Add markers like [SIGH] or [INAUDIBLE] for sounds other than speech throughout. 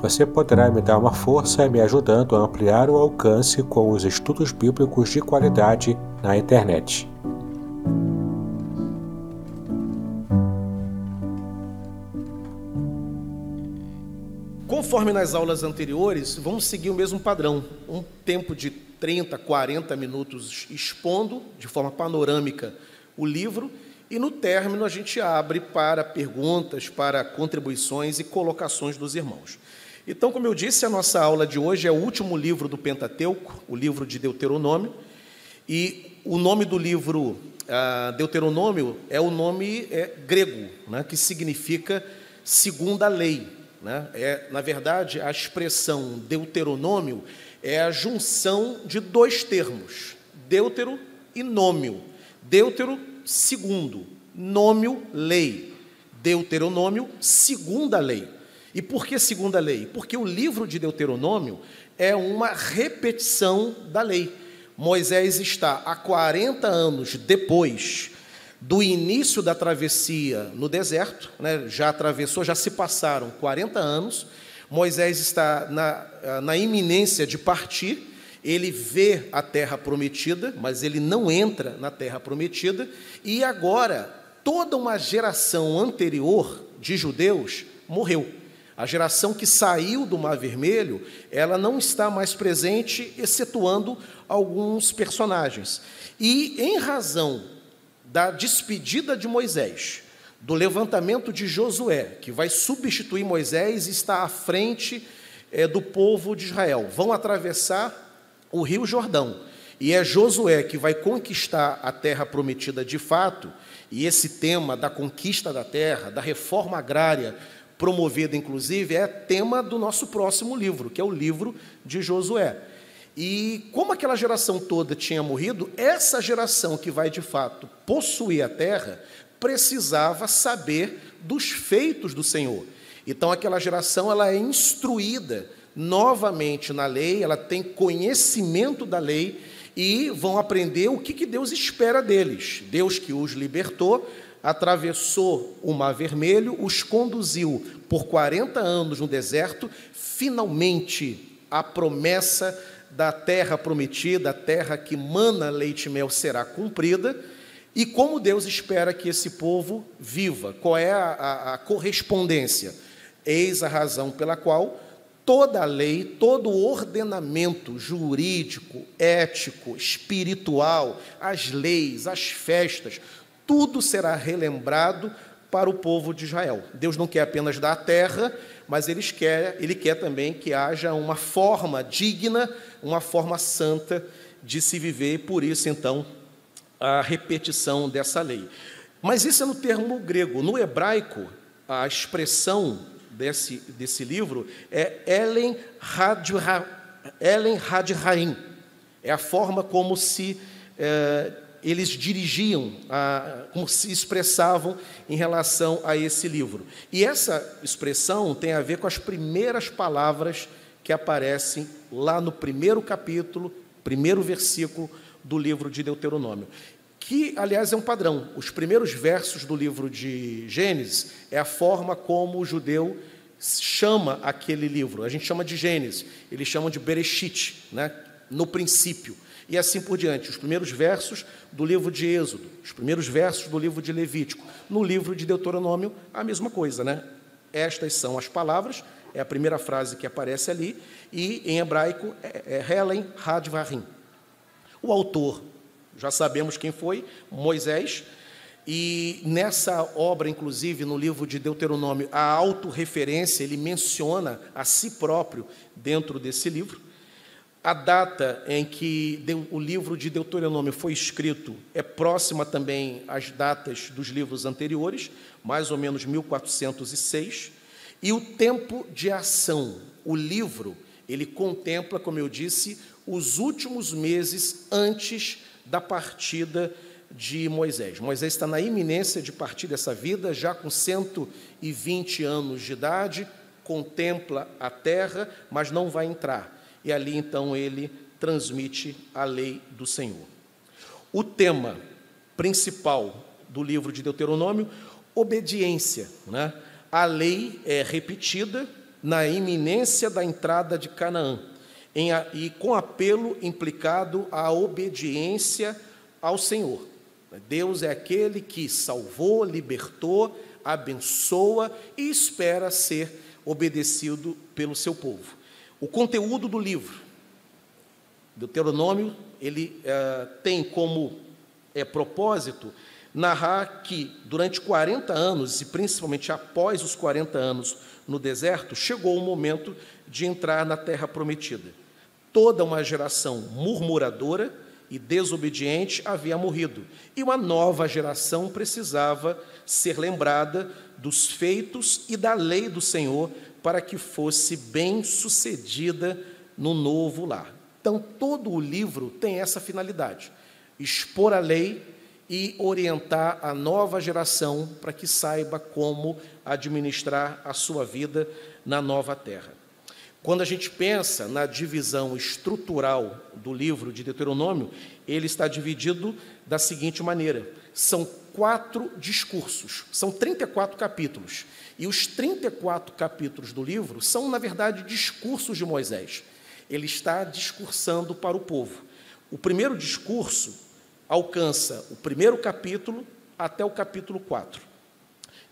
Você poderá me dar uma força me ajudando a ampliar o alcance com os estudos bíblicos de qualidade na internet. Conforme nas aulas anteriores, vamos seguir o mesmo padrão. Um tempo de 30, 40 minutos expondo de forma panorâmica o livro e no término a gente abre para perguntas, para contribuições e colocações dos irmãos. Então, como eu disse, a nossa aula de hoje é o último livro do Pentateuco, o livro de Deuteronômio, e o nome do livro ah, Deuteronômio é o nome é, grego, né, que significa segunda lei. Né? É, na verdade, a expressão Deuteronômio é a junção de dois termos, deutero e nômio. Deutero, segundo, nômio, lei. Deuteronômio, segunda lei. E por que segunda lei? Porque o livro de Deuteronômio é uma repetição da lei. Moisés está há 40 anos depois do início da travessia no deserto, né? já atravessou, já se passaram 40 anos. Moisés está na, na iminência de partir, ele vê a terra prometida, mas ele não entra na terra prometida, e agora toda uma geração anterior de judeus morreu. A geração que saiu do Mar Vermelho, ela não está mais presente, excetuando alguns personagens. E em razão da despedida de Moisés, do levantamento de Josué, que vai substituir Moisés e está à frente é, do povo de Israel, vão atravessar o Rio Jordão. E é Josué que vai conquistar a terra prometida de fato, e esse tema da conquista da terra, da reforma agrária, promovida inclusive, é tema do nosso próximo livro, que é o livro de Josué. E como aquela geração toda tinha morrido, essa geração que vai de fato possuir a terra precisava saber dos feitos do Senhor. Então aquela geração ela é instruída novamente na lei, ela tem conhecimento da lei e vão aprender o que, que Deus espera deles. Deus que os libertou, atravessou o Mar Vermelho, os conduziu por 40 anos no deserto, finalmente a promessa da terra prometida, a terra que mana leite e mel, será cumprida. E como Deus espera que esse povo viva? Qual é a, a, a correspondência? Eis a razão pela qual toda a lei, todo o ordenamento jurídico, ético, espiritual, as leis, as festas, tudo será relembrado para o povo de Israel. Deus não quer apenas dar a terra, mas ele quer, ele quer também que haja uma forma digna, uma forma santa de se viver, por isso, então, a repetição dessa lei. Mas isso é no termo grego. No hebraico, a expressão desse, desse livro é Elen Hadraim. É a forma como se é, eles dirigiam, a, como se expressavam em relação a esse livro. E essa expressão tem a ver com as primeiras palavras que aparecem lá no primeiro capítulo, primeiro versículo do livro de Deuteronômio. Que, aliás, é um padrão. Os primeiros versos do livro de Gênesis é a forma como o judeu chama aquele livro. A gente chama de Gênesis, eles chamam de Bereshit, né? No princípio e assim por diante. Os primeiros versos do livro de Êxodo, os primeiros versos do livro de Levítico. No livro de Deuteronômio, a mesma coisa, né? Estas são as palavras, é a primeira frase que aparece ali, e em hebraico é, é Helen Hadvarim. O autor Já sabemos quem foi, Moisés. E nessa obra, inclusive, no livro de Deuteronômio, a autorreferência, ele menciona a si próprio dentro desse livro. A data em que o livro de Deuteronômio foi escrito é próxima também às datas dos livros anteriores, mais ou menos 1406. E o tempo de ação, o livro, ele contempla, como eu disse, os últimos meses antes da partida de Moisés. Moisés está na iminência de partir dessa vida, já com 120 anos de idade, contempla a terra, mas não vai entrar. E ali então ele transmite a lei do Senhor. O tema principal do livro de Deuteronômio, obediência. Né? A lei é repetida na iminência da entrada de Canaã, em, e com apelo implicado à obediência ao Senhor. Deus é aquele que salvou, libertou, abençoa e espera ser obedecido pelo seu povo. O conteúdo do livro, Deuteronômio, ele é, tem como é, propósito narrar que durante 40 anos, e principalmente após os 40 anos no deserto, chegou o momento de entrar na terra prometida. Toda uma geração murmuradora, e desobediente havia morrido, e uma nova geração precisava ser lembrada dos feitos e da lei do Senhor para que fosse bem sucedida no novo lar. Então, todo o livro tem essa finalidade: expor a lei e orientar a nova geração para que saiba como administrar a sua vida na nova terra. Quando a gente pensa na divisão estrutural do livro de Deuteronômio, ele está dividido da seguinte maneira: são quatro discursos, são 34 capítulos. E os 34 capítulos do livro são, na verdade, discursos de Moisés. Ele está discursando para o povo. O primeiro discurso alcança o primeiro capítulo até o capítulo 4.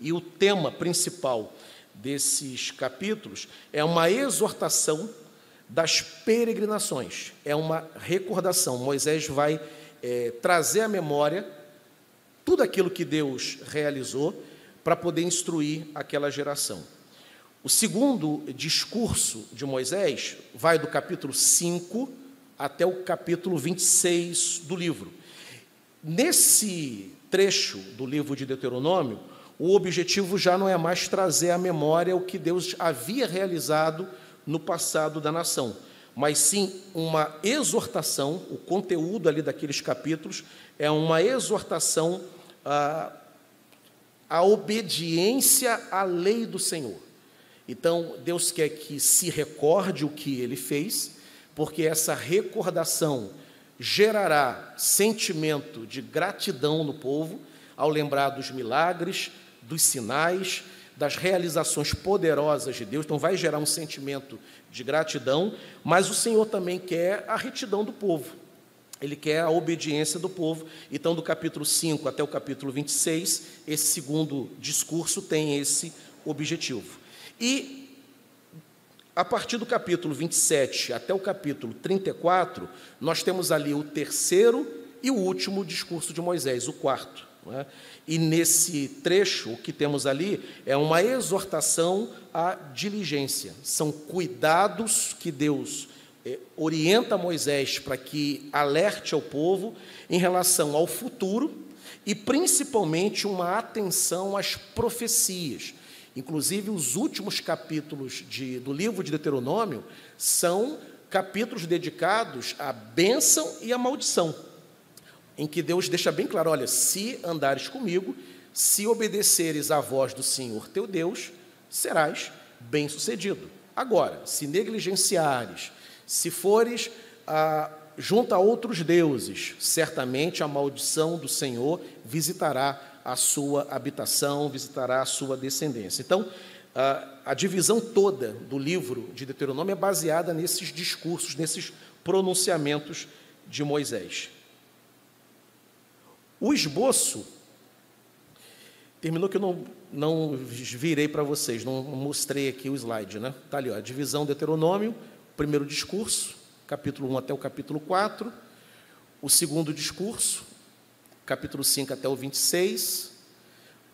E o tema principal desses capítulos é uma exortação das peregrinações, é uma recordação. Moisés vai é, trazer à memória tudo aquilo que Deus realizou para poder instruir aquela geração. O segundo discurso de Moisés vai do capítulo 5 até o capítulo 26 do livro. Nesse trecho do livro de Deuteronômio, o objetivo já não é mais trazer à memória o que Deus havia realizado no passado da nação, mas sim uma exortação, o conteúdo ali daqueles capítulos é uma exortação à, à obediência à lei do Senhor. Então, Deus quer que se recorde o que ele fez, porque essa recordação gerará sentimento de gratidão no povo ao lembrar dos milagres, dos sinais, das realizações poderosas de Deus, então vai gerar um sentimento de gratidão, mas o Senhor também quer a retidão do povo. Ele quer a obediência do povo. Então, do capítulo 5 até o capítulo 26, esse segundo discurso tem esse objetivo. E a partir do capítulo 27 até o capítulo 34, nós temos ali o terceiro e o último discurso de Moisés, o quarto. É? E nesse trecho, o que temos ali é uma exortação à diligência. São cuidados que Deus é, orienta Moisés para que alerte ao povo em relação ao futuro e principalmente uma atenção às profecias. Inclusive, os últimos capítulos de, do livro de Deuteronômio são capítulos dedicados à bênção e à maldição em que Deus deixa bem claro: olha, se andares comigo, se obedeceres à voz do Senhor teu Deus, serás bem-sucedido. Agora, se negligenciares, se fores ah, junto a outros deuses, certamente a maldição do Senhor visitará a sua habitação, visitará a sua descendência. Então, a, a divisão toda do livro de Deuteronômio é baseada nesses discursos, nesses pronunciamentos de Moisés. O esboço terminou que eu não, não virei para vocês, não mostrei aqui o slide, né? Está ali, ó, a divisão Deuteronômio, primeiro discurso, capítulo 1 até o capítulo 4, o segundo discurso, capítulo 5 até o 26,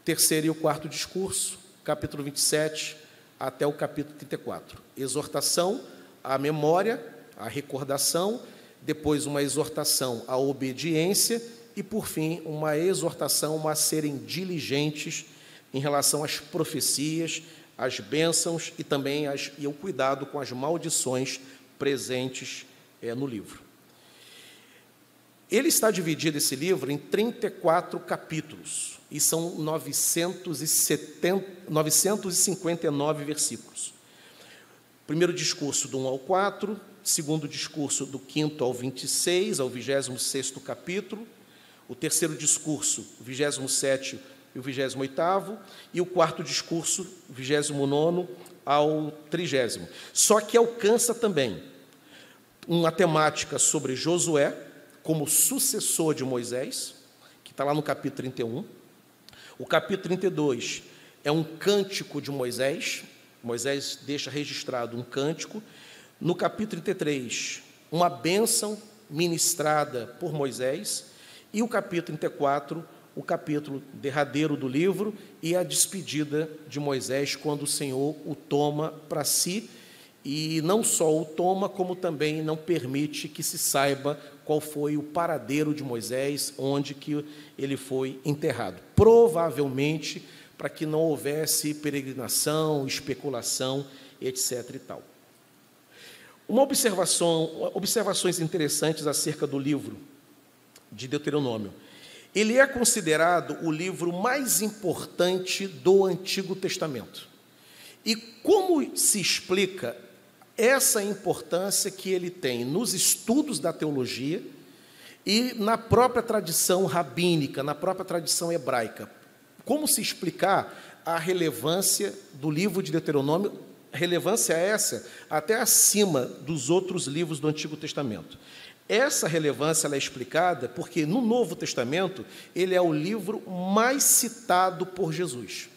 o terceiro e o quarto discurso, capítulo 27 até o capítulo 34. Exortação à memória, à recordação, depois uma exortação à obediência e, por fim, uma exortação a serem diligentes em relação às profecias, às bênçãos e também as, e ao cuidado com as maldições presentes é, no livro. Ele está dividido, esse livro, em 34 capítulos, e são 970, 959 versículos. Primeiro discurso do 1 ao 4, segundo discurso do 5 ao 26, ao 26 capítulo, o terceiro discurso, 27 e o 28, e o quarto discurso, 29 ao 30. Só que alcança também uma temática sobre Josué, como sucessor de Moisés, que está lá no capítulo 31. O capítulo 32 é um cântico de Moisés, Moisés deixa registrado um cântico. No capítulo 33, uma bênção ministrada por Moisés. E o capítulo 34, o capítulo derradeiro do livro e a despedida de Moisés, quando o Senhor o toma para si e não só o toma, como também não permite que se saiba qual foi o paradeiro de Moisés, onde que ele foi enterrado. Provavelmente para que não houvesse peregrinação, especulação, etc. e tal. Uma observação, observações interessantes acerca do livro de Deuteronômio. Ele é considerado o livro mais importante do Antigo Testamento. E como se explica essa importância que ele tem nos estudos da teologia e na própria tradição rabínica, na própria tradição hebraica? Como se explicar a relevância do livro de Deuteronômio, relevância essa até acima dos outros livros do Antigo Testamento? Essa relevância é explicada porque no Novo Testamento ele é o livro mais citado por Jesus.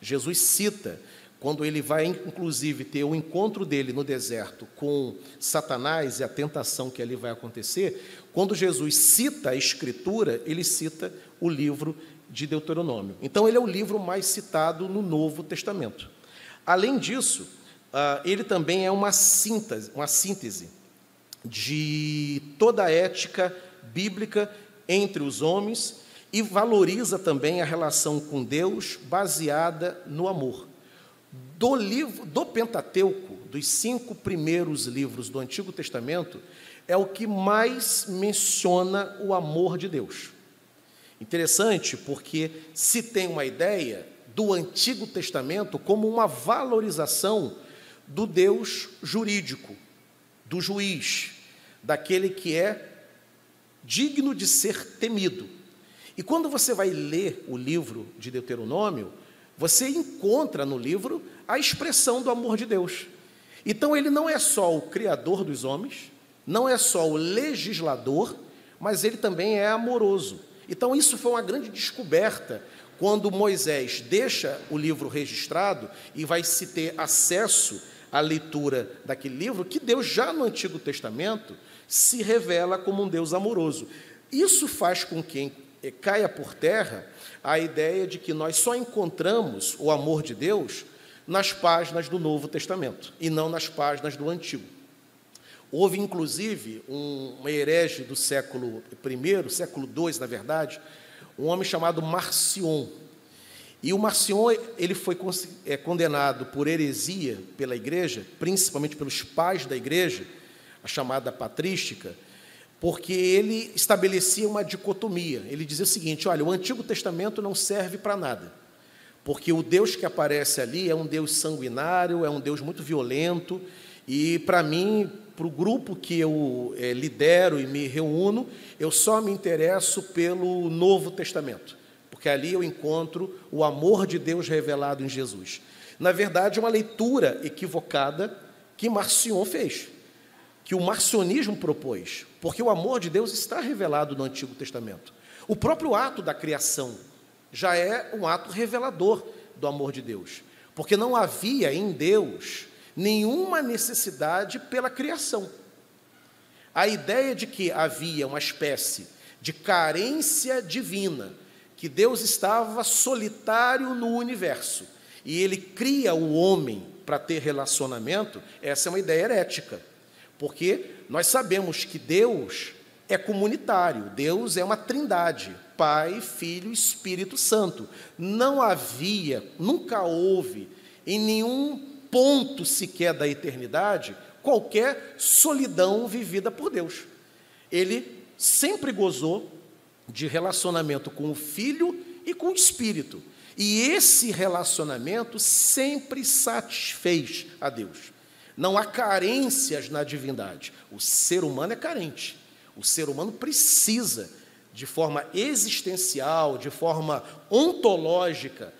Jesus cita quando ele vai, inclusive, ter o encontro dele no deserto com Satanás e a tentação que ali vai acontecer, quando Jesus cita a Escritura, ele cita o livro de Deuteronômio. Então, ele é o livro mais citado no Novo Testamento. Além disso, ah, ele também é uma síntese, uma síntese de toda a ética bíblica entre os homens e valoriza também a relação com Deus baseada no amor. Do livro do Pentateuco, dos cinco primeiros livros do Antigo Testamento, é o que mais menciona o amor de Deus. Interessante porque se tem uma ideia do Antigo Testamento como uma valorização do Deus jurídico, do juiz, daquele que é digno de ser temido. E quando você vai ler o livro de Deuteronômio, você encontra no livro a expressão do amor de Deus. Então ele não é só o criador dos homens, não é só o legislador, mas ele também é amoroso. Então, isso foi uma grande descoberta quando Moisés deixa o livro registrado e vai se ter acesso à leitura daquele livro, que Deus já no Antigo Testamento se revela como um Deus amoroso. Isso faz com que caia por terra a ideia de que nós só encontramos o amor de Deus nas páginas do Novo Testamento e não nas páginas do Antigo. Houve, inclusive, um herege do século I, século II, na verdade, um homem chamado Marcion. E o Marcion ele foi é, condenado por heresia pela igreja, principalmente pelos pais da igreja, a chamada patrística, porque ele estabelecia uma dicotomia. Ele dizia o seguinte: olha, o Antigo Testamento não serve para nada, porque o Deus que aparece ali é um Deus sanguinário, é um Deus muito violento, e para mim, para o grupo que eu é, lidero e me reúno, eu só me interesso pelo Novo Testamento, porque ali eu encontro o amor de Deus revelado em Jesus. Na verdade, é uma leitura equivocada que Marcion fez, que o marcionismo propôs, porque o amor de Deus está revelado no Antigo Testamento. O próprio ato da criação já é um ato revelador do amor de Deus, porque não havia em Deus nenhuma necessidade pela criação. A ideia de que havia uma espécie de carência divina, que Deus estava solitário no universo e ele cria o homem para ter relacionamento, essa é uma ideia herética, porque nós sabemos que Deus é comunitário, Deus é uma trindade, Pai, Filho e Espírito Santo. Não havia, nunca houve, em nenhum ponto sequer da eternidade, qualquer solidão vivida por Deus. Ele sempre gozou de relacionamento com o Filho e com o Espírito. E esse relacionamento sempre satisfez a Deus. Não há carências na divindade. O ser humano é carente. O ser humano precisa, de forma existencial, de forma ontológica,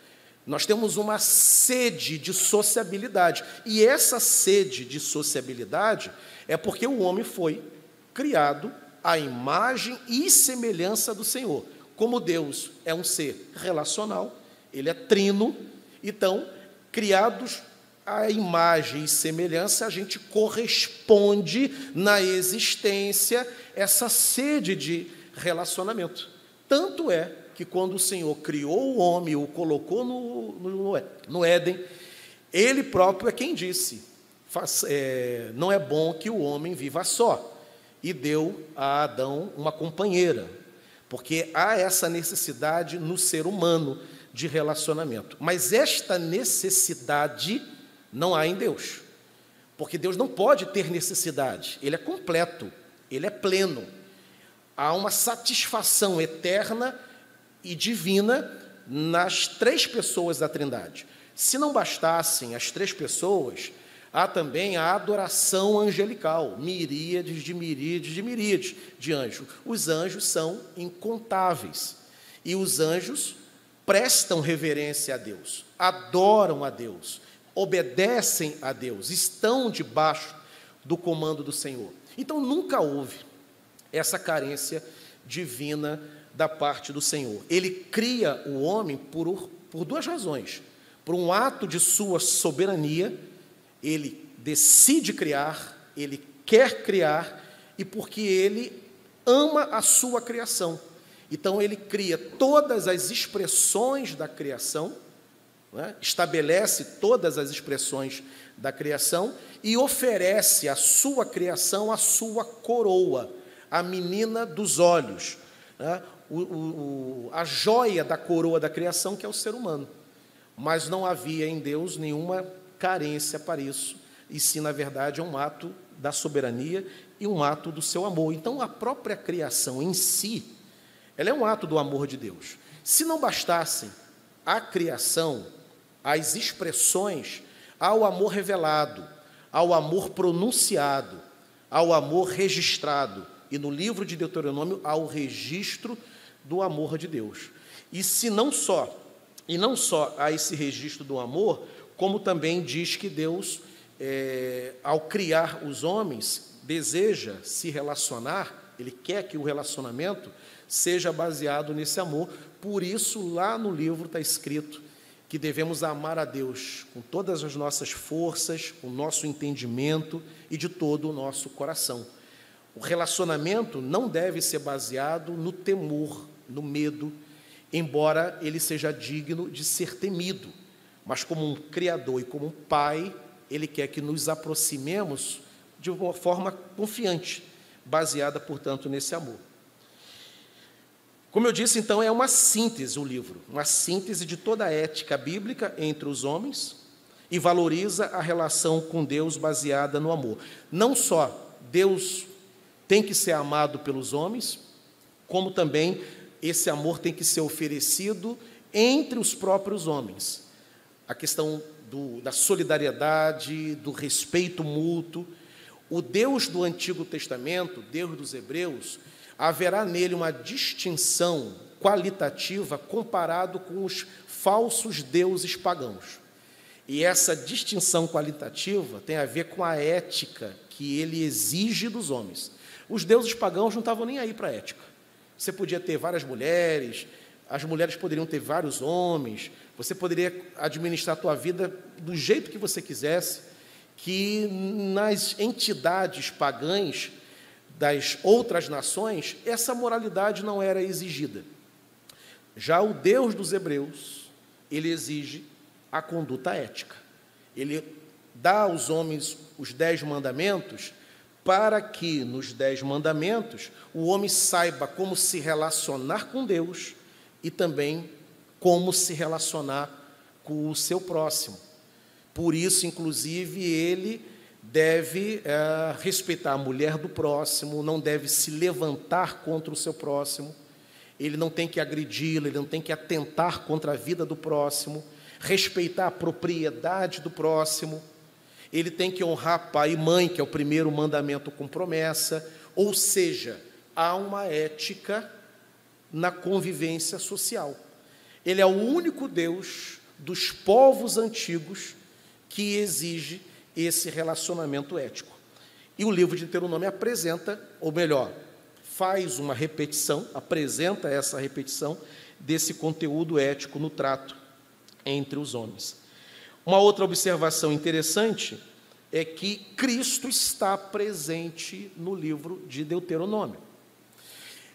nós temos uma sede de sociabilidade. E essa sede de sociabilidade é porque o homem foi criado à imagem e semelhança do Senhor. Como Deus é um ser relacional, ele é trino, então, criados à imagem e semelhança, a gente corresponde na existência essa sede de relacionamento. Tanto é que quando o Senhor criou o homem, o colocou no, no, no Éden, ele próprio é quem disse: faz, é, não é bom que o homem viva só. E deu a Adão uma companheira, porque há essa necessidade no ser humano de relacionamento. Mas esta necessidade não há em Deus. Porque Deus não pode ter necessidade, ele é completo, ele é pleno. Há uma satisfação eterna e divina nas três pessoas da Trindade. Se não bastassem as três pessoas, há também a adoração angelical, miríades de miríades de miríades de anjos. Os anjos são incontáveis. E os anjos prestam reverência a Deus, adoram a Deus, obedecem a Deus, estão debaixo do comando do Senhor. Então nunca houve essa carência divina da parte do Senhor. Ele cria o homem por, por duas razões. Por um ato de sua soberania, ele decide criar, ele quer criar, e porque ele ama a sua criação. Então ele cria todas as expressões da criação, né? estabelece todas as expressões da criação e oferece à sua criação a sua coroa, a menina dos olhos, né? o, o, a joia da coroa da criação, que é o ser humano. Mas não havia em Deus nenhuma carência para isso, e sim, na verdade, é um ato da soberania e um ato do seu amor. Então, a própria criação em si, ela é um ato do amor de Deus. Se não bastassem a criação, as expressões ao amor revelado, ao amor pronunciado, ao amor registrado, e no livro de Deuteronômio ao registro do amor de Deus. E se não só, e não só a esse registro do amor, como também diz que Deus, é, ao criar os homens, deseja se relacionar, ele quer que o relacionamento seja baseado nesse amor. Por isso, lá no livro está escrito que devemos amar a Deus com todas as nossas forças, com o nosso entendimento e de todo o nosso coração. O relacionamento não deve ser baseado no temor, no medo, embora ele seja digno de ser temido, mas como um criador e como um pai, ele quer que nos aproximemos de uma forma confiante, baseada, portanto, nesse amor. Como eu disse, então, é uma síntese o livro, uma síntese de toda a ética bíblica entre os homens e valoriza a relação com Deus baseada no amor. Não só Deus tem que ser amado pelos homens, como também esse amor tem que ser oferecido entre os próprios homens. A questão do, da solidariedade, do respeito mútuo. O Deus do Antigo Testamento, Deus dos Hebreus, haverá nele uma distinção qualitativa comparado com os falsos deuses pagãos. E essa distinção qualitativa tem a ver com a ética que ele exige dos homens. Os deuses pagãos não estavam nem aí para a ética. Você podia ter várias mulheres, as mulheres poderiam ter vários homens, você poderia administrar a tua vida do jeito que você quisesse, que nas entidades pagãs das outras nações, essa moralidade não era exigida. Já o Deus dos Hebreus, ele exige a conduta ética. Ele dá aos homens os dez mandamentos para que nos dez mandamentos o homem saiba como se relacionar com Deus e também como se relacionar com o seu próximo. Por isso, inclusive, ele deve é, respeitar a mulher do próximo, não deve se levantar contra o seu próximo, ele não tem que agredi-lo, ele não tem que atentar contra a vida do próximo, respeitar a propriedade do próximo, ele tem que honrar pai e mãe, que é o primeiro mandamento com promessa, ou seja, há uma ética na convivência social. Ele é o único Deus dos povos antigos que exige esse relacionamento ético. E o livro de Deuteronômio apresenta, ou melhor, faz uma repetição, apresenta essa repetição desse conteúdo ético no trato entre os homens. Uma outra observação interessante é que Cristo está presente no livro de Deuteronômio.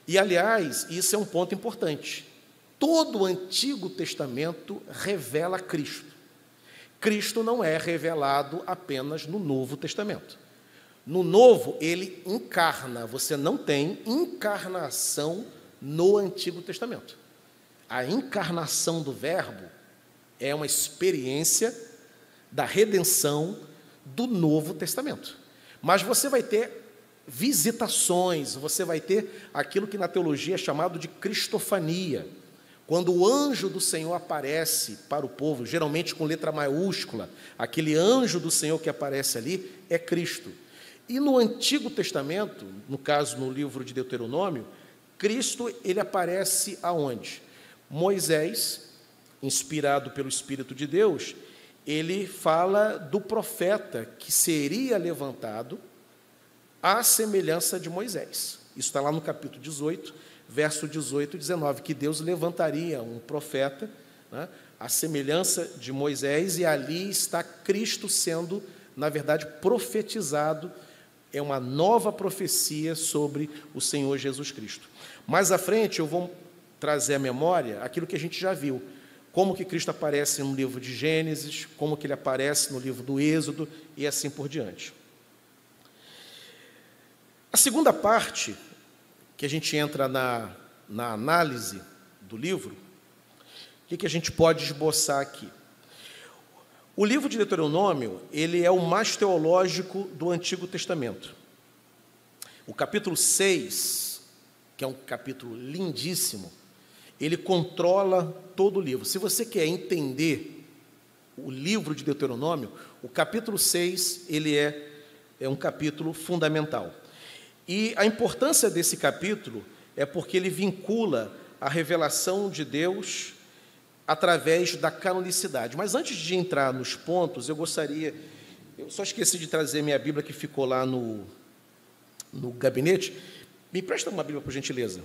E, aliás, isso é um ponto importante. Todo o Antigo Testamento revela Cristo. Cristo não é revelado apenas no Novo Testamento. No Novo, ele encarna, você não tem encarnação no Antigo Testamento. A encarnação do Verbo é uma experiência da redenção do Novo Testamento. Mas você vai ter visitações, você vai ter aquilo que na teologia é chamado de cristofania quando o anjo do Senhor aparece para o povo, geralmente com letra maiúscula, aquele anjo do Senhor que aparece ali é Cristo. E no Antigo Testamento, no caso no livro de Deuteronômio, Cristo ele aparece aonde? Moisés, inspirado pelo Espírito de Deus, ele fala do profeta que seria levantado à semelhança de Moisés. Isso está lá no capítulo 18, verso 18 e 19, que Deus levantaria um profeta, né, semelhança de Moisés, e ali está Cristo sendo, na verdade, profetizado. É uma nova profecia sobre o Senhor Jesus Cristo. Mais à frente, eu vou trazer à memória aquilo que a gente já viu. Como que Cristo aparece no livro de Gênesis, como que ele aparece no livro do Êxodo e assim por diante. A segunda parte que a gente entra na, na análise do livro, o que, que a gente pode esboçar aqui? O livro de Deuteronômio, ele é o mais teológico do Antigo Testamento. O capítulo 6, que é um capítulo lindíssimo, ele controla todo o livro. Se você quer entender o livro de Deuteronômio, o capítulo 6, ele é, é um capítulo fundamental. E a importância desse capítulo é porque ele vincula a revelação de Deus através da canonicidade. Mas antes de entrar nos pontos, eu gostaria. Eu só esqueci de trazer minha Bíblia que ficou lá no, no gabinete. Me presta uma Bíblia, por gentileza.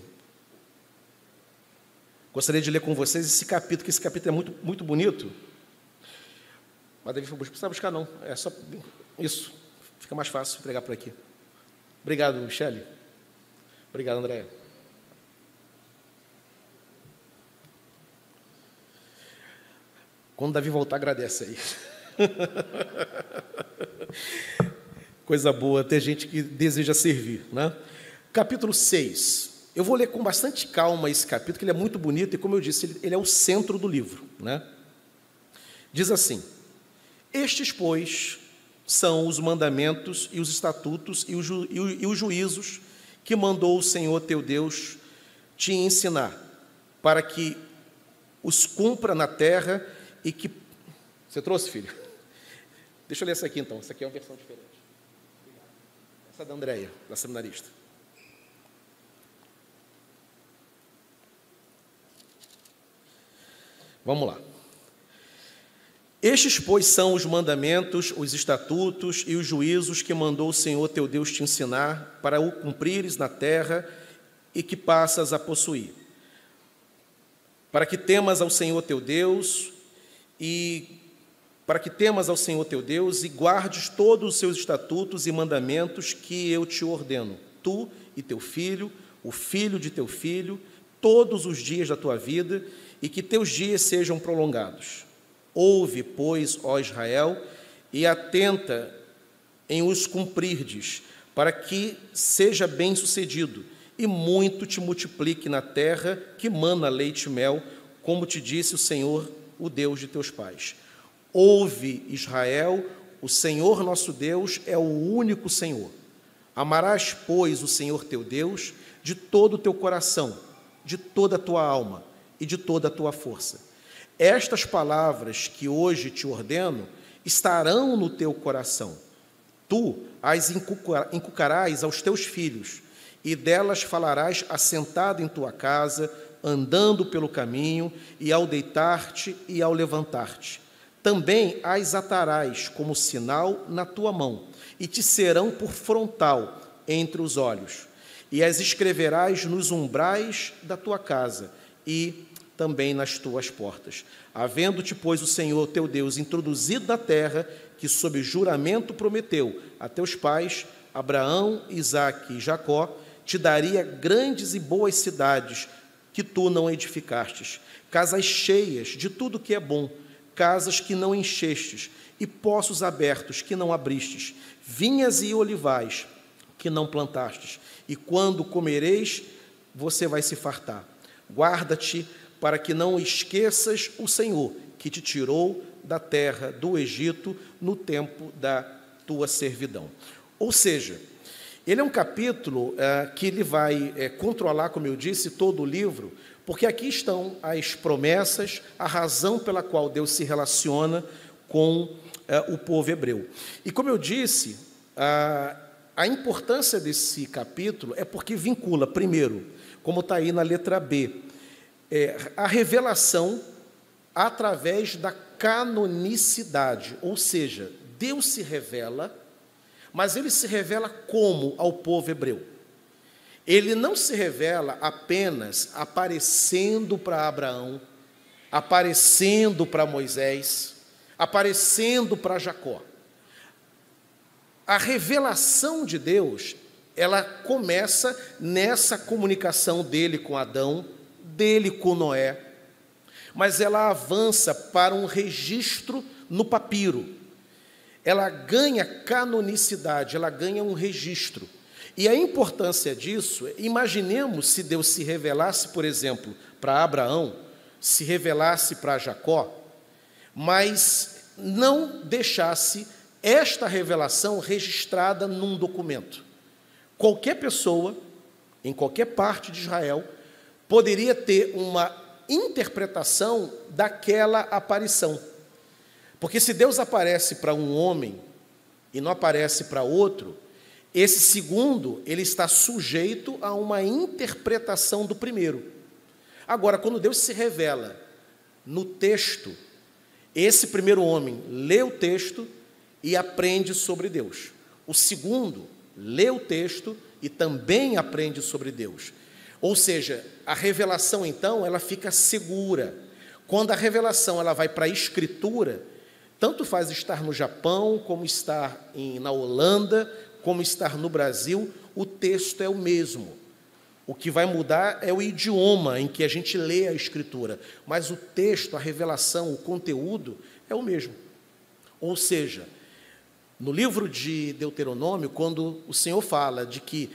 Gostaria de ler com vocês esse capítulo, que esse capítulo é muito, muito bonito. Mas Davi não precisa buscar, não. É só isso. Fica mais fácil entregar por aqui. Obrigado, Michele. Obrigado, André. Quando Davi voltar, agradece aí. [LAUGHS] Coisa boa, ter gente que deseja servir, né? Capítulo 6. Eu vou ler com bastante calma esse capítulo, que ele é muito bonito e, como eu disse, ele é o centro do livro, né? Diz assim: Estes, pois, são os mandamentos e os estatutos e, ju, e, e os juízos que mandou o Senhor teu Deus te ensinar, para que os cumpra na terra e que. Você trouxe, filho? Deixa eu ler essa aqui então. Essa aqui é uma versão diferente. Essa é da Andréia, da seminarista. Vamos lá. Estes, pois, são os mandamentos, os estatutos e os juízos que mandou o Senhor teu Deus te ensinar, para o cumprires na terra e que passas a possuir. Para que temas ao Senhor teu Deus e para que temas ao Senhor teu Deus e guardes todos os seus estatutos e mandamentos que eu te ordeno, tu e teu filho, o filho de teu filho, todos os dias da tua vida, e que teus dias sejam prolongados. Ouve, pois, ó Israel, e atenta em os cumprirdes, para que seja bem-sucedido e muito te multiplique na terra que mana leite e mel, como te disse o Senhor, o Deus de teus pais. Ouve, Israel, o Senhor nosso Deus é o único Senhor. Amarás, pois, o Senhor teu Deus de todo o teu coração, de toda a tua alma e de toda a tua força. Estas palavras que hoje te ordeno estarão no teu coração. Tu as inculcarás aos teus filhos, e delas falarás assentado em tua casa, andando pelo caminho, e ao deitar-te e ao levantar-te. Também as atarás como sinal na tua mão, e te serão por frontal entre os olhos. E as escreverás nos umbrais da tua casa e também nas tuas portas. Havendo-te, pois, o Senhor teu Deus introduzido na terra, que sob juramento prometeu a teus pais, Abraão, Isaque e Jacó, te daria grandes e boas cidades que tu não edificastes, casas cheias de tudo que é bom, casas que não enchestes, e poços abertos que não abristes, vinhas e olivais que não plantastes, e quando comereis, você vai se fartar. Guarda-te para que não esqueças o Senhor, que te tirou da terra do Egito no tempo da tua servidão. Ou seja, ele é um capítulo é, que ele vai é, controlar, como eu disse, todo o livro, porque aqui estão as promessas, a razão pela qual Deus se relaciona com é, o povo hebreu. E como eu disse, a, a importância desse capítulo é porque vincula, primeiro, como está aí na letra B, é, a revelação através da canonicidade, ou seja, Deus se revela mas ele se revela como ao povo hebreu? Ele não se revela apenas aparecendo para Abraão, aparecendo para Moisés, aparecendo para Jacó. A revelação de Deus, ela começa nessa comunicação dele com Adão, dele com Noé, mas ela avança para um registro no papiro ela ganha canonicidade, ela ganha um registro. E a importância disso, imaginemos se Deus se revelasse, por exemplo, para Abraão, se revelasse para Jacó, mas não deixasse esta revelação registrada num documento. Qualquer pessoa, em qualquer parte de Israel, poderia ter uma interpretação daquela aparição. Porque se Deus aparece para um homem e não aparece para outro, esse segundo, ele está sujeito a uma interpretação do primeiro. Agora, quando Deus se revela no texto, esse primeiro homem lê o texto e aprende sobre Deus. O segundo lê o texto e também aprende sobre Deus. Ou seja, a revelação então, ela fica segura. Quando a revelação ela vai para a escritura, tanto faz estar no Japão, como estar em, na Holanda, como estar no Brasil, o texto é o mesmo. O que vai mudar é o idioma em que a gente lê a Escritura, mas o texto, a revelação, o conteúdo é o mesmo. Ou seja, no livro de Deuteronômio, quando o Senhor fala de que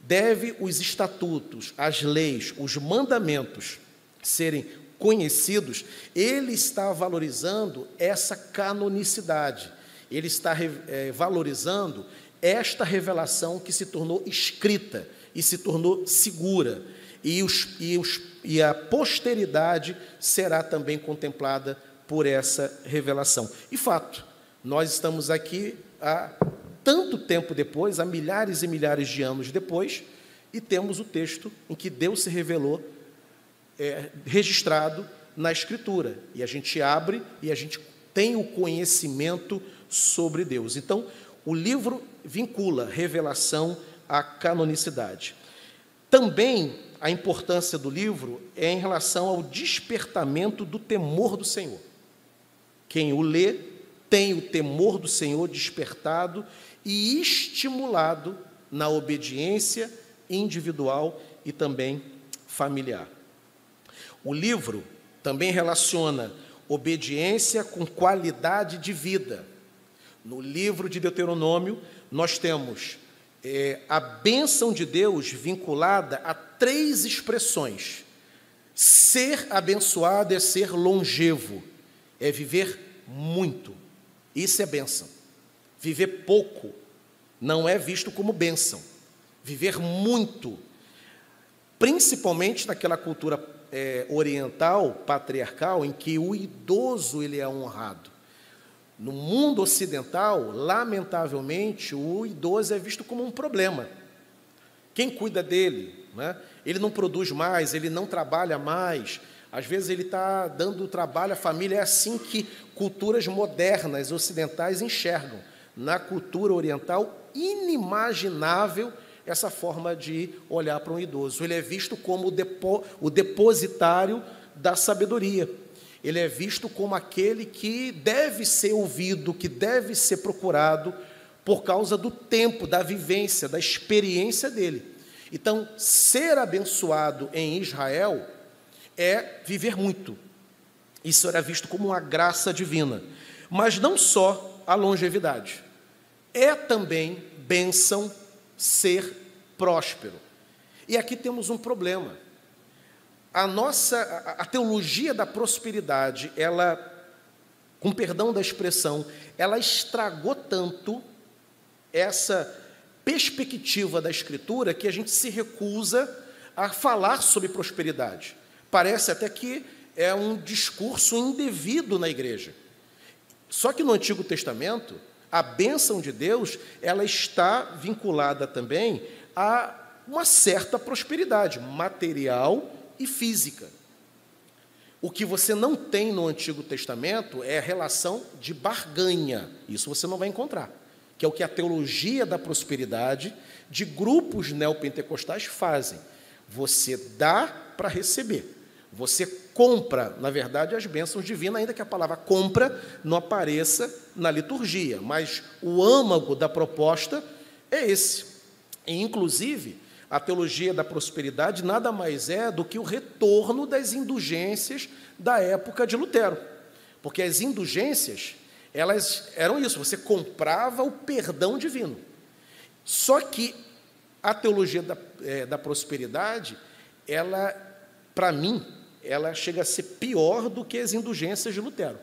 deve os estatutos, as leis, os mandamentos serem conhecidos, ele está valorizando essa canonicidade, ele está é, valorizando esta revelação que se tornou escrita e se tornou segura, e, os, e, os, e a posteridade será também contemplada por essa revelação. E fato, nós estamos aqui há tanto tempo depois, há milhares e milhares de anos depois, e temos o texto em que Deus se revelou é, registrado na Escritura. E a gente abre e a gente tem o conhecimento sobre Deus. Então, o livro vincula revelação à canonicidade. Também a importância do livro é em relação ao despertamento do temor do Senhor. Quem o lê tem o temor do Senhor despertado e estimulado na obediência individual e também familiar. O livro também relaciona obediência com qualidade de vida. No livro de Deuteronômio, nós temos é, a bênção de Deus vinculada a três expressões. Ser abençoado é ser longevo, é viver muito. Isso é bênção. Viver pouco não é visto como bênção. Viver muito, principalmente naquela cultura é, oriental, patriarcal, em que o idoso ele é honrado. No mundo ocidental, lamentavelmente, o idoso é visto como um problema. Quem cuida dele? Né? Ele não produz mais, ele não trabalha mais. Às vezes ele está dando trabalho à família. É assim que culturas modernas, ocidentais, enxergam. Na cultura oriental, inimaginável essa forma de olhar para um idoso. Ele é visto como o, depo, o depositário da sabedoria. Ele é visto como aquele que deve ser ouvido, que deve ser procurado por causa do tempo, da vivência, da experiência dele. Então, ser abençoado em Israel é viver muito. Isso era visto como uma graça divina. Mas não só a longevidade, é também bênção ser próspero. E aqui temos um problema. A nossa a teologia da prosperidade, ela com perdão da expressão, ela estragou tanto essa perspectiva da escritura que a gente se recusa a falar sobre prosperidade. Parece até que é um discurso indevido na igreja. Só que no Antigo Testamento, a bênção de Deus, ela está vinculada também a uma certa prosperidade material e física. O que você não tem no Antigo Testamento é a relação de barganha. Isso você não vai encontrar. Que é o que a teologia da prosperidade de grupos neopentecostais fazem. Você dá para receber. Você compra, na verdade, as bênçãos divinas, ainda que a palavra compra não apareça na liturgia, mas o âmago da proposta é esse. E, inclusive, a teologia da prosperidade nada mais é do que o retorno das indulgências da época de Lutero. Porque as indulgências, elas eram isso, você comprava o perdão divino. Só que a teologia da, é, da prosperidade, ela, para mim, ela chega a ser pior do que as indulgências de Lutero.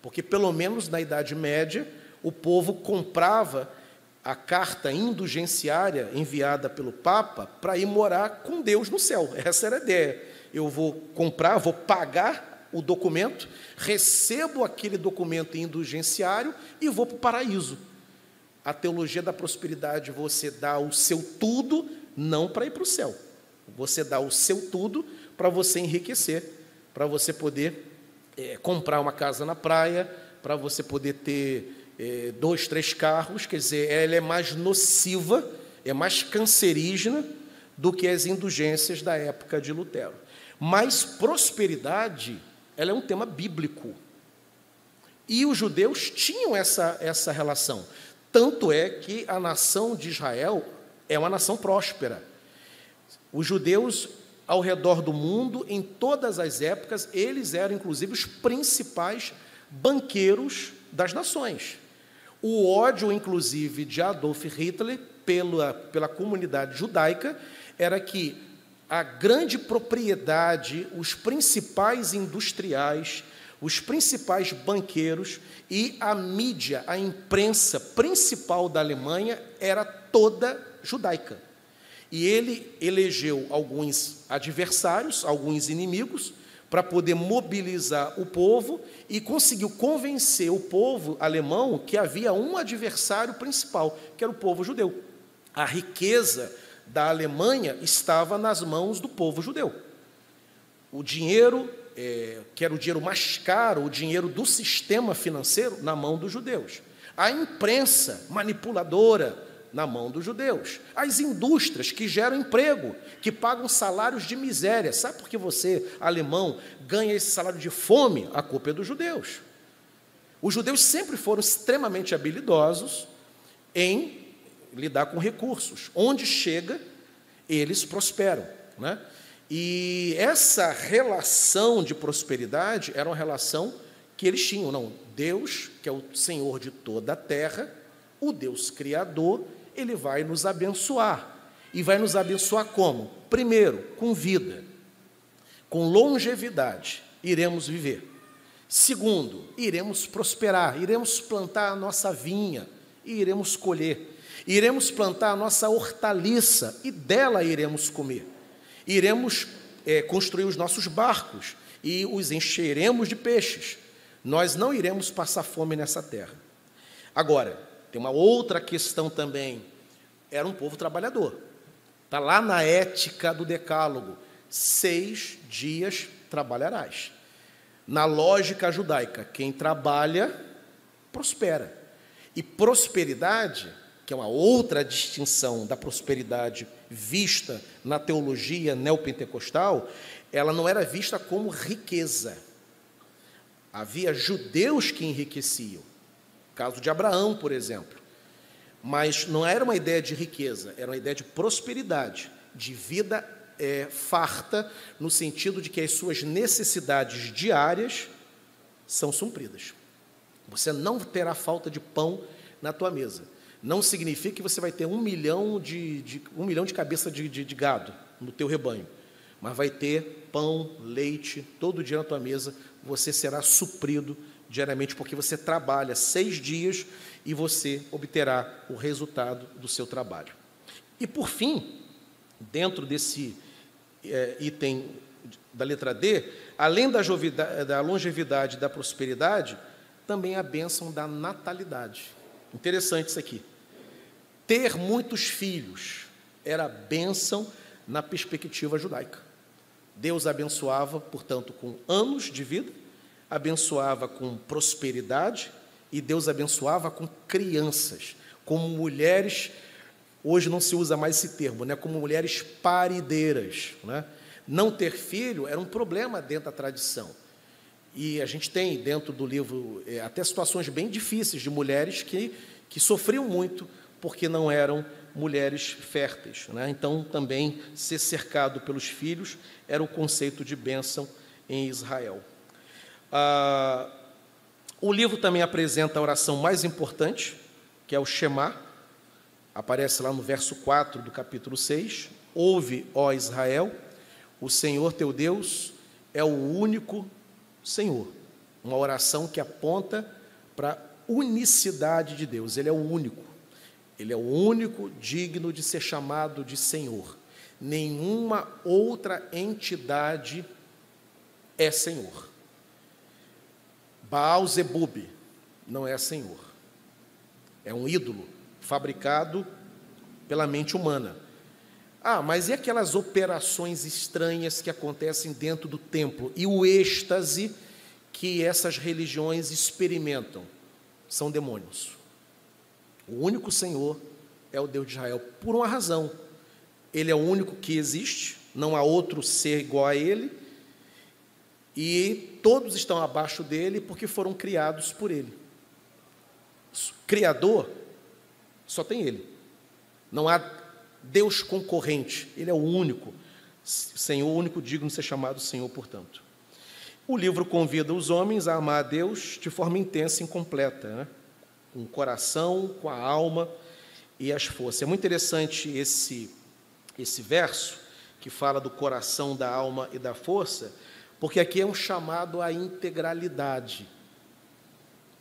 Porque, pelo menos na Idade Média, o povo comprava a carta indulgenciária enviada pelo Papa para ir morar com Deus no céu. Essa era a ideia. Eu vou comprar, vou pagar o documento, recebo aquele documento indulgenciário e vou para o paraíso. A teologia da prosperidade, você dá o seu tudo, não para ir para o céu. Você dá o seu tudo para você enriquecer, para você poder é, comprar uma casa na praia, para você poder ter é, dois, três carros. Quer dizer, ela é mais nociva, é mais cancerígena do que as indulgências da época de Lutero. Mas prosperidade, ela é um tema bíblico. E os judeus tinham essa, essa relação. Tanto é que a nação de Israel é uma nação próspera. Os judeus ao redor do mundo, em todas as épocas, eles eram inclusive os principais banqueiros das nações. O ódio, inclusive, de Adolf Hitler pela, pela comunidade judaica era que a grande propriedade, os principais industriais, os principais banqueiros e a mídia, a imprensa principal da Alemanha era toda judaica. E ele elegeu alguns adversários, alguns inimigos, para poder mobilizar o povo e conseguiu convencer o povo alemão que havia um adversário principal, que era o povo judeu. A riqueza da Alemanha estava nas mãos do povo judeu. O dinheiro, é, que era o dinheiro mais caro, o dinheiro do sistema financeiro, na mão dos judeus. A imprensa manipuladora, na mão dos judeus. As indústrias que geram emprego, que pagam salários de miséria. Sabe por que você, alemão, ganha esse salário de fome? A culpa é dos judeus. Os judeus sempre foram extremamente habilidosos em lidar com recursos. Onde chega, eles prosperam. Né? E essa relação de prosperidade era uma relação que eles tinham. Não, Deus, que é o Senhor de toda a terra, o Deus Criador, ele vai nos abençoar. E vai nos abençoar como? Primeiro, com vida, com longevidade, iremos viver. Segundo, iremos prosperar, iremos plantar a nossa vinha e iremos colher. Iremos plantar a nossa hortaliça e dela iremos comer. Iremos é, construir os nossos barcos e os encheremos de peixes. Nós não iremos passar fome nessa terra. Agora, tem uma outra questão também. Era um povo trabalhador. Está lá na ética do Decálogo: seis dias trabalharás. Na lógica judaica, quem trabalha, prospera. E prosperidade, que é uma outra distinção da prosperidade vista na teologia neopentecostal, ela não era vista como riqueza. Havia judeus que enriqueciam. Caso de Abraão, por exemplo. Mas não era uma ideia de riqueza, era uma ideia de prosperidade, de vida é, farta, no sentido de que as suas necessidades diárias são supridas. Você não terá falta de pão na tua mesa. Não significa que você vai ter um milhão de, de um milhão de cabeça de, de, de gado no teu rebanho, mas vai ter pão, leite, todo dia na tua mesa. Você será suprido diariamente, porque você trabalha seis dias e você obterá o resultado do seu trabalho. E por fim, dentro desse é, item da letra D, além da, da longevidade e da prosperidade, também a bênção da natalidade. Interessante isso aqui. Ter muitos filhos era bênção na perspectiva judaica. Deus abençoava, portanto, com anos de vida abençoava com prosperidade e Deus abençoava com crianças, como mulheres, hoje não se usa mais esse termo, né, como mulheres parideiras. Né? Não ter filho era um problema dentro da tradição. E a gente tem dentro do livro é, até situações bem difíceis de mulheres que, que sofriam muito porque não eram mulheres férteis. Né? Então, também ser cercado pelos filhos era o conceito de bênção em Israel. Ah, o livro também apresenta a oração mais importante, que é o Shema, aparece lá no verso 4 do capítulo 6. Ouve, ó Israel, o Senhor teu Deus é o único Senhor. Uma oração que aponta para a unicidade de Deus, Ele é o único. Ele é o único digno de ser chamado de Senhor. Nenhuma outra entidade é Senhor. Baal Zebub não é Senhor. É um ídolo fabricado pela mente humana. Ah, mas e aquelas operações estranhas que acontecem dentro do templo? E o êxtase que essas religiões experimentam? São demônios. O único Senhor é o Deus de Israel, por uma razão. Ele é o único que existe, não há outro ser igual a ele, e todos estão abaixo dele porque foram criados por ele. Criador, só tem ele. Não há Deus concorrente, ele é o único. Senhor, único digno de ser chamado Senhor, portanto. O livro convida os homens a amar a Deus de forma intensa e incompleta, né? com o coração, com a alma e as forças. É muito interessante esse, esse verso que fala do coração, da alma e da força, porque aqui é um chamado à integralidade.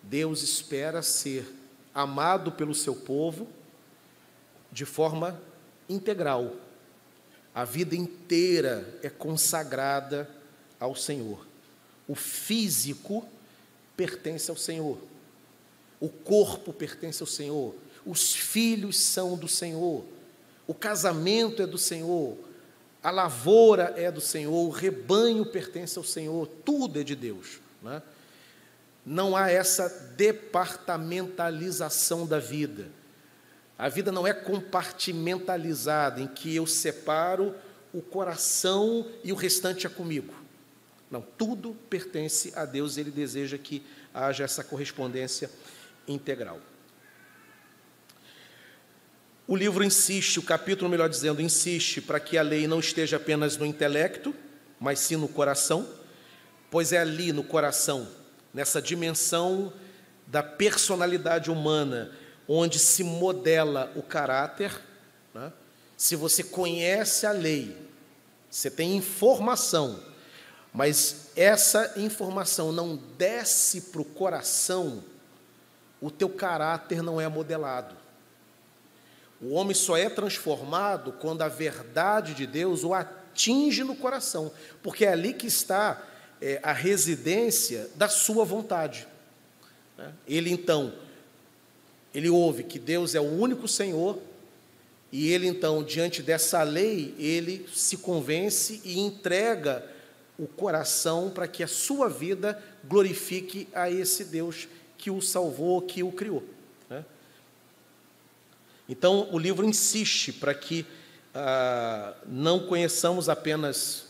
Deus espera ser amado pelo seu povo de forma integral. A vida inteira é consagrada ao Senhor. O físico pertence ao Senhor. O corpo pertence ao Senhor. Os filhos são do Senhor. O casamento é do Senhor a lavoura é do Senhor, o rebanho pertence ao Senhor, tudo é de Deus. Né? Não há essa departamentalização da vida. A vida não é compartimentalizada, em que eu separo o coração e o restante é comigo. Não, tudo pertence a Deus, ele deseja que haja essa correspondência integral. O livro insiste, o capítulo, melhor dizendo, insiste para que a lei não esteja apenas no intelecto, mas sim no coração, pois é ali no coração, nessa dimensão da personalidade humana, onde se modela o caráter. Né? Se você conhece a lei, você tem informação, mas essa informação não desce para o coração, o teu caráter não é modelado. O homem só é transformado quando a verdade de Deus o atinge no coração, porque é ali que está é, a residência da sua vontade. Né? Ele então, ele ouve que Deus é o único Senhor, e ele então, diante dessa lei, ele se convence e entrega o coração para que a sua vida glorifique a esse Deus que o salvou, que o criou. Então, o livro insiste para que ah, não conheçamos apenas,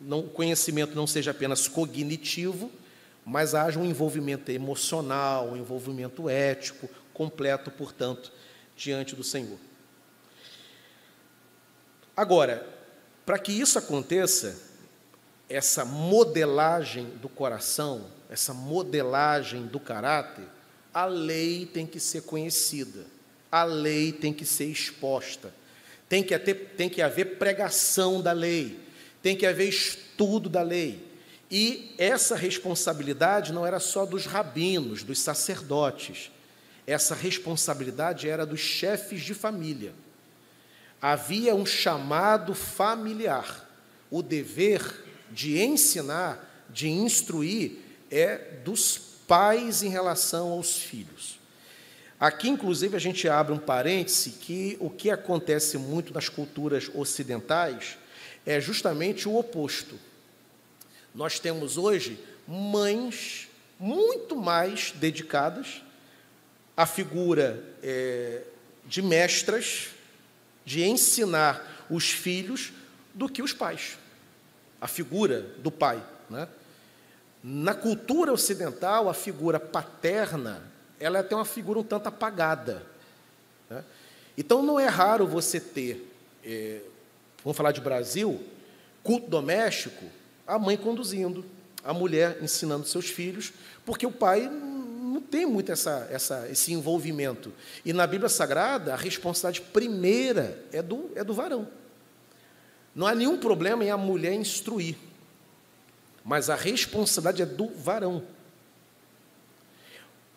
não, o conhecimento não seja apenas cognitivo, mas haja um envolvimento emocional, um envolvimento ético completo, portanto, diante do Senhor. Agora, para que isso aconteça, essa modelagem do coração, essa modelagem do caráter, a lei tem que ser conhecida a lei tem que ser exposta, tem que, ter, tem que haver pregação da lei, tem que haver estudo da lei. E essa responsabilidade não era só dos rabinos, dos sacerdotes, essa responsabilidade era dos chefes de família. Havia um chamado familiar, o dever de ensinar, de instruir, é dos pais em relação aos filhos. Aqui, inclusive, a gente abre um parêntese que o que acontece muito nas culturas ocidentais é justamente o oposto. Nós temos hoje mães muito mais dedicadas à figura é, de mestras, de ensinar os filhos, do que os pais. A figura do pai. Né? Na cultura ocidental, a figura paterna ela até uma figura um tanto apagada. Né? Então, não é raro você ter, é, vamos falar de Brasil, culto doméstico, a mãe conduzindo, a mulher ensinando seus filhos, porque o pai não tem muito essa, essa, esse envolvimento. E na Bíblia Sagrada, a responsabilidade primeira é do, é do varão. Não há nenhum problema em a mulher instruir, mas a responsabilidade é do varão.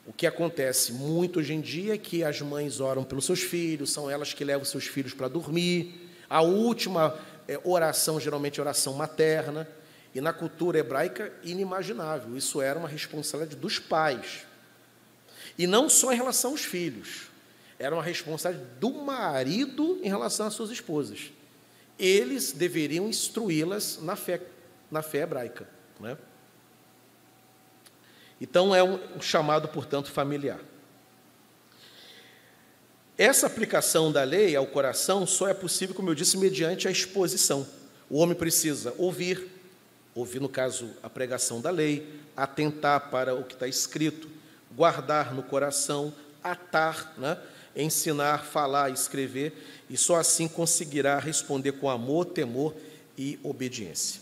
O que acontece muito hoje em dia é que as mães oram pelos seus filhos, são elas que levam seus filhos para dormir. A última é, oração, geralmente, é oração materna. E na cultura hebraica, inimaginável. Isso era uma responsabilidade dos pais. E não só em relação aos filhos. Era uma responsabilidade do marido em relação às suas esposas. Eles deveriam instruí-las na fé, na fé hebraica. Né? Então é um chamado, portanto, familiar. Essa aplicação da lei ao coração só é possível, como eu disse, mediante a exposição. O homem precisa ouvir, ouvir, no caso, a pregação da lei, atentar para o que está escrito, guardar no coração, atar, né? ensinar, falar, escrever, e só assim conseguirá responder com amor, temor e obediência.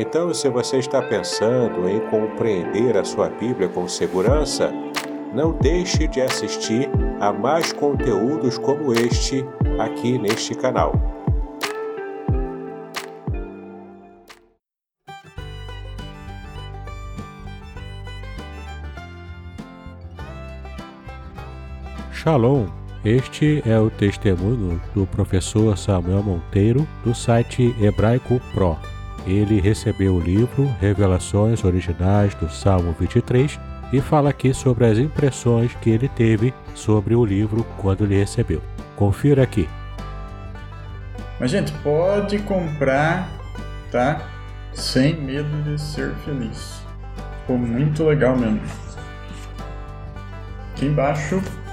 Então, se você está pensando em compreender a sua Bíblia com segurança, não deixe de assistir a mais conteúdos como este aqui neste canal. Shalom! Este é o testemunho do professor Samuel Monteiro do site Hebraico Pro ele recebeu o livro Revelações Originais do Salmo 23 e fala aqui sobre as impressões que ele teve sobre o livro quando ele recebeu. Confira aqui. Mas, gente, pode comprar, tá? Sem medo de ser feliz. Ficou muito legal mesmo. Aqui embaixo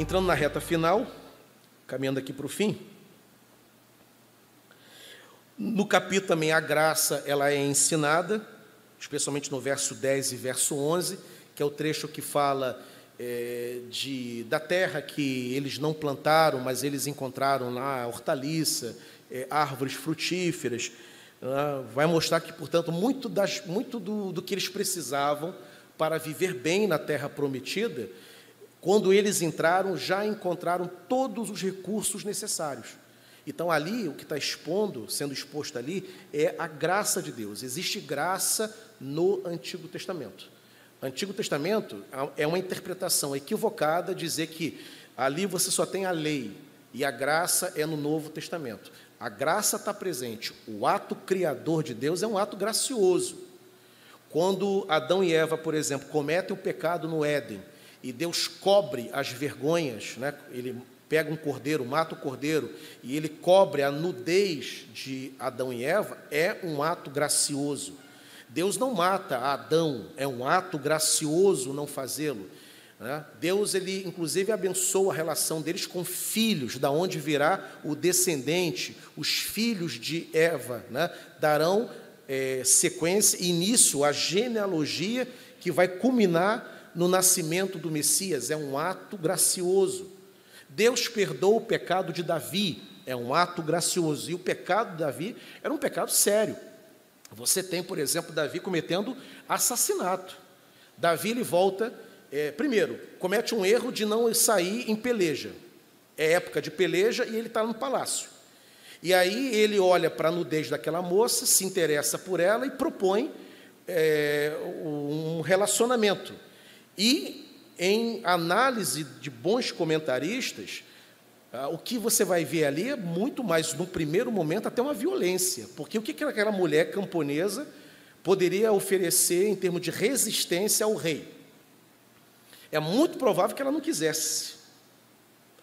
Entrando na reta final, caminhando aqui para o fim. No capítulo também a graça ela é ensinada, especialmente no verso 10 e verso 11, que é o trecho que fala é, de, da terra que eles não plantaram, mas eles encontraram lá hortaliça, é, árvores frutíferas. Ah, vai mostrar que, portanto, muito, das, muito do, do que eles precisavam para viver bem na terra prometida quando eles entraram, já encontraram todos os recursos necessários. Então, ali, o que está expondo, sendo exposto ali, é a graça de Deus. Existe graça no Antigo Testamento. Antigo Testamento é uma interpretação equivocada dizer que ali você só tem a lei e a graça é no Novo Testamento. A graça está presente. O ato criador de Deus é um ato gracioso. Quando Adão e Eva, por exemplo, cometem o pecado no Éden, e Deus cobre as vergonhas, né? ele pega um cordeiro, mata o cordeiro, e ele cobre a nudez de Adão e Eva, é um ato gracioso. Deus não mata Adão, é um ato gracioso não fazê-lo. Né? Deus, ele inclusive abençoa a relação deles com filhos, da onde virá o descendente, os filhos de Eva, né? darão é, sequência, início à genealogia que vai culminar no nascimento do Messias, é um ato gracioso. Deus perdoa o pecado de Davi, é um ato gracioso. E o pecado de Davi era um pecado sério. Você tem, por exemplo, Davi cometendo assassinato. Davi ele volta, é, primeiro, comete um erro de não sair em peleja. É época de peleja e ele está no palácio. E aí ele olha para a nudez daquela moça, se interessa por ela e propõe é, um relacionamento. E em análise de bons comentaristas, ah, o que você vai ver ali é muito mais, no primeiro momento, até uma violência. Porque o que aquela mulher camponesa poderia oferecer em termos de resistência ao rei? É muito provável que ela não quisesse.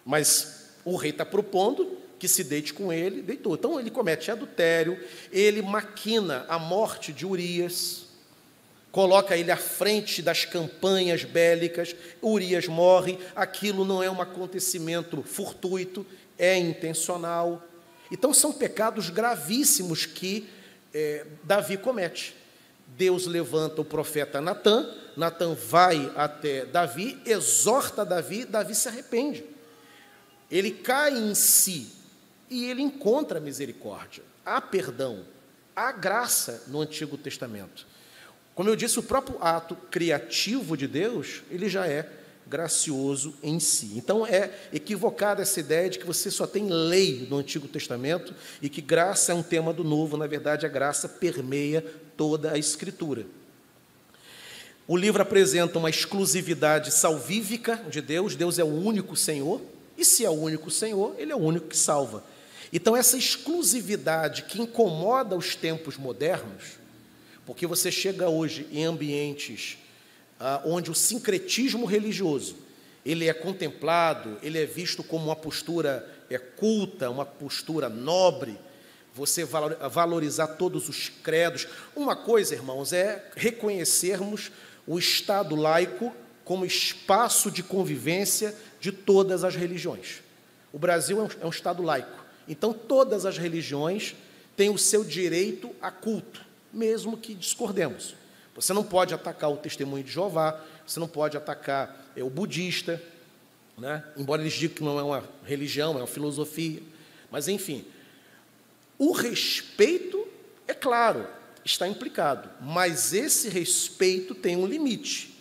Mas o rei está propondo que se deite com ele, deitou. Então ele comete adultério, ele maquina a morte de Urias coloca ele à frente das campanhas bélicas, Urias morre, aquilo não é um acontecimento fortuito, é intencional. Então são pecados gravíssimos que é, Davi comete. Deus levanta o profeta Natã, Natã vai até Davi, exorta Davi, Davi se arrepende. Ele cai em si e ele encontra misericórdia, há perdão, há graça no Antigo Testamento. Como eu disse, o próprio ato criativo de Deus, ele já é gracioso em si. Então é equivocada essa ideia de que você só tem lei no Antigo Testamento e que graça é um tema do Novo, na verdade a graça permeia toda a Escritura. O livro apresenta uma exclusividade salvífica de Deus, Deus é o único Senhor, e se é o único Senhor, ele é o único que salva. Então essa exclusividade que incomoda os tempos modernos, porque você chega hoje em ambientes ah, onde o sincretismo religioso ele é contemplado, ele é visto como uma postura é, culta, uma postura nobre, você valorizar todos os credos. Uma coisa, irmãos, é reconhecermos o Estado laico como espaço de convivência de todas as religiões. O Brasil é um, é um Estado laico. Então, todas as religiões têm o seu direito a culto, mesmo que discordemos. Você não pode atacar o testemunho de Jeová, você não pode atacar é, o budista, né? embora eles digam que não é uma religião, é uma filosofia. Mas, enfim, o respeito, é claro, está implicado, mas esse respeito tem um limite.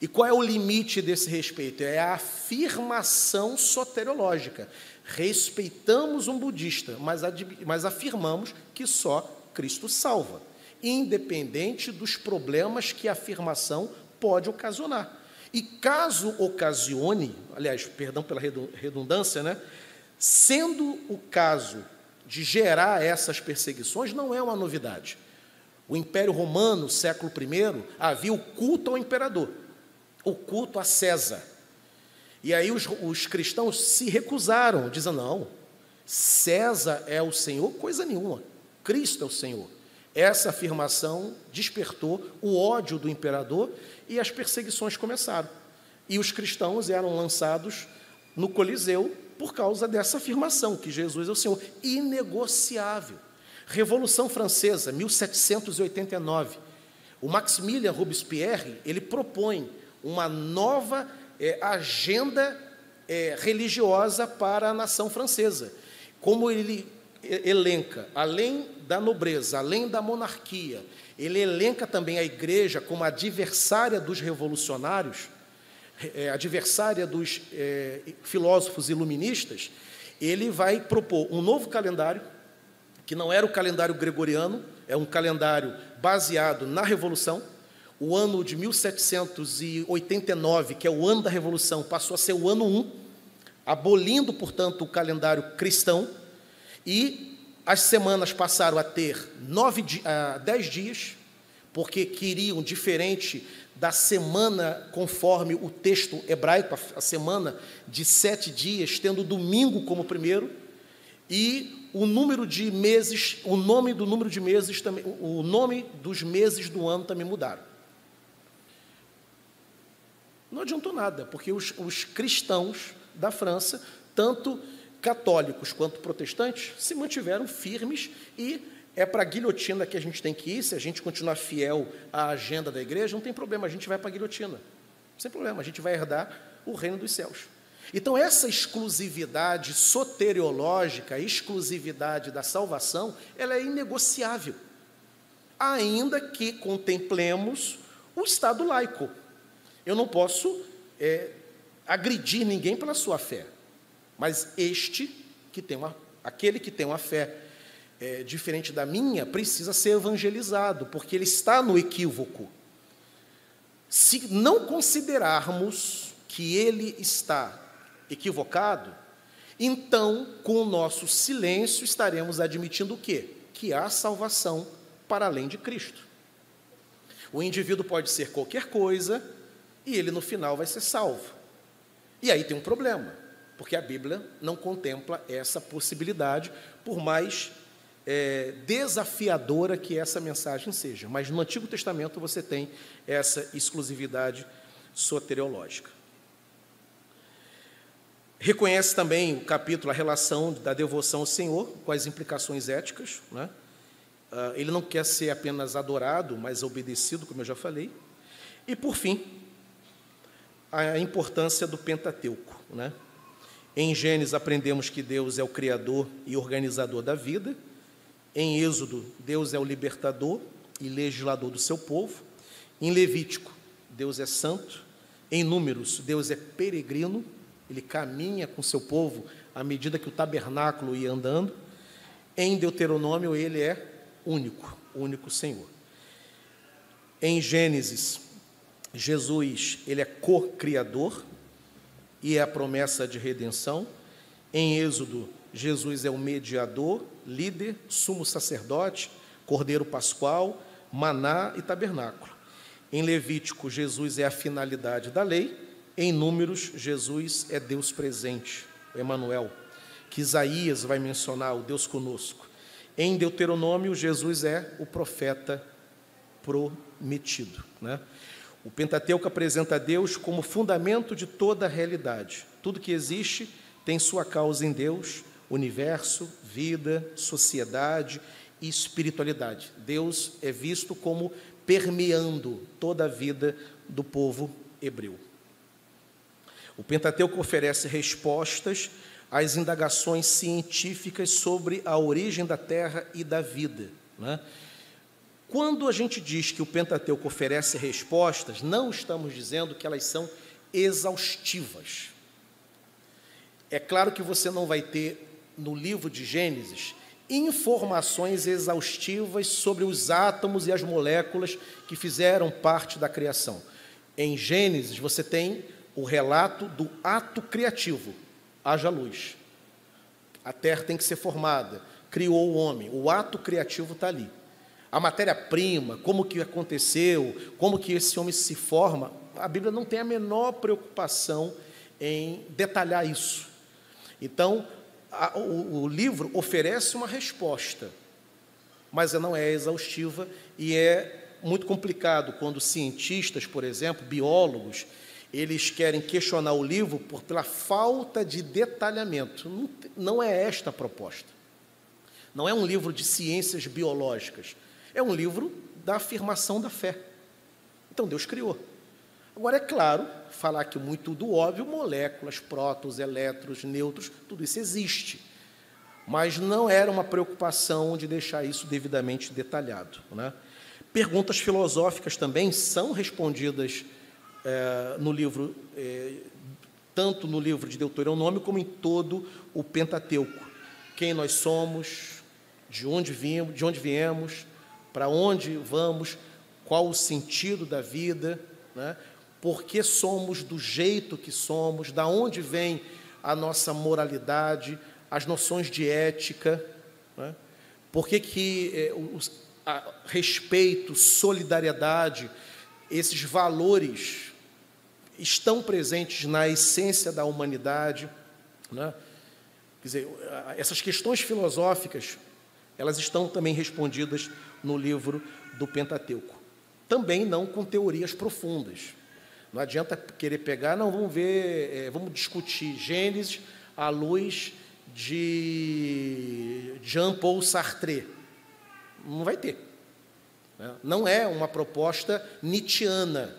E qual é o limite desse respeito? É a afirmação soteriológica. Respeitamos um budista, mas, mas afirmamos que só Cristo salva, independente dos problemas que a afirmação pode ocasionar. E caso ocasione, aliás, perdão pela redundância, né? Sendo o caso de gerar essas perseguições, não é uma novidade. O Império Romano, século I, havia o culto ao imperador, o culto a César. E aí os, os cristãos se recusaram, dizendo: não, César é o Senhor, coisa nenhuma, Cristo é o Senhor. Essa afirmação despertou o ódio do imperador e as perseguições começaram. E os cristãos eram lançados no Coliseu por causa dessa afirmação, que Jesus é o Senhor, inegociável. Revolução Francesa, 1789. O Maximilien Robespierre, ele propõe uma nova é, agenda é, religiosa para a nação francesa. Como ele elenca, além da nobreza, além da monarquia, ele elenca também a igreja como adversária dos revolucionários, é, adversária dos é, filósofos iluministas, ele vai propor um novo calendário, que não era o calendário gregoriano, é um calendário baseado na Revolução. O ano de 1789, que é o ano da Revolução, passou a ser o ano 1, abolindo, portanto, o calendário cristão, e as semanas passaram a ter nove, uh, dez dias, porque queriam, diferente da semana conforme o texto hebraico, a semana de sete dias, tendo domingo como primeiro, e o número de meses, o nome do número de meses também, o nome dos meses do ano também mudaram. Não adiantou nada, porque os, os cristãos da França, tanto católicos quanto protestantes, se mantiveram firmes e é para a guilhotina que a gente tem que ir, se a gente continuar fiel à agenda da igreja, não tem problema, a gente vai para a guilhotina. Sem problema, a gente vai herdar o reino dos céus. Então, essa exclusividade soteriológica, exclusividade da salvação, ela é inegociável, ainda que contemplemos o Estado laico. Eu não posso é, agredir ninguém pela sua fé, mas este que tem uma, aquele que tem uma fé é, diferente da minha, precisa ser evangelizado, porque ele está no equívoco. Se não considerarmos que ele está equivocado, então, com o nosso silêncio, estaremos admitindo o quê? Que há salvação para além de Cristo. O indivíduo pode ser qualquer coisa e ele no final vai ser salvo. E aí tem um problema, porque a Bíblia não contempla essa possibilidade, por mais é, desafiadora que essa mensagem seja. Mas no Antigo Testamento você tem essa exclusividade soteriológica. Reconhece também o capítulo a relação da devoção ao Senhor com as implicações éticas. Né? Ah, ele não quer ser apenas adorado, mas obedecido, como eu já falei. E, por fim, a importância do Pentateuco. Né? Em Gênesis aprendemos que Deus é o Criador e organizador da vida. Em Êxodo, Deus é o libertador e legislador do seu povo. Em Levítico, Deus é santo. Em Números, Deus é peregrino, ele caminha com seu povo à medida que o tabernáculo ia andando. Em Deuteronômio, ele é único, único Senhor. Em Gênesis, Jesus, ele é co-criador e é a promessa de redenção. Em Êxodo, Jesus é o mediador, líder, sumo sacerdote, cordeiro pascual, maná e tabernáculo. Em Levítico, Jesus é a finalidade da lei. Em Números, Jesus é Deus presente, Emanuel, que Isaías vai mencionar, o Deus conosco. Em Deuteronômio, Jesus é o profeta prometido. Né? O Pentateuco apresenta Deus como fundamento de toda a realidade. Tudo que existe tem sua causa em Deus, universo, vida, sociedade e espiritualidade. Deus é visto como permeando toda a vida do povo hebreu. O Pentateuco oferece respostas às indagações científicas sobre a origem da Terra e da vida. Né? Quando a gente diz que o Pentateuco oferece respostas, não estamos dizendo que elas são exaustivas. É claro que você não vai ter no livro de Gênesis informações exaustivas sobre os átomos e as moléculas que fizeram parte da criação. Em Gênesis, você tem o relato do ato criativo: haja luz. A terra tem que ser formada, criou o homem, o ato criativo está ali. A matéria-prima, como que aconteceu, como que esse homem se forma, a Bíblia não tem a menor preocupação em detalhar isso. Então, a, o, o livro oferece uma resposta, mas ela não é exaustiva e é muito complicado quando cientistas, por exemplo, biólogos, eles querem questionar o livro por, pela falta de detalhamento. Não, não é esta a proposta. Não é um livro de ciências biológicas. É um livro da afirmação da fé. Então Deus criou. Agora, é claro, falar aqui muito do óbvio, moléculas, prótons, elétrons, nêutrons, tudo isso existe. Mas não era uma preocupação de deixar isso devidamente detalhado. Né? Perguntas filosóficas também são respondidas é, no livro, é, tanto no livro de Deuteronômio como em todo o Pentateuco. Quem nós somos, de onde viemos, de onde viemos, para onde vamos, qual o sentido da vida, né? por que somos do jeito que somos, da onde vem a nossa moralidade, as noções de ética, né? por que, que é, os, a, respeito, solidariedade, esses valores estão presentes na essência da humanidade. Né? Quer dizer, essas questões filosóficas, elas estão também respondidas no livro do Pentateuco. Também não com teorias profundas. Não adianta querer pegar, não, vamos ver, é, vamos discutir Gênesis à luz de Jean-Paul Sartre. Não vai ter. Né? Não é uma proposta nietzschiana.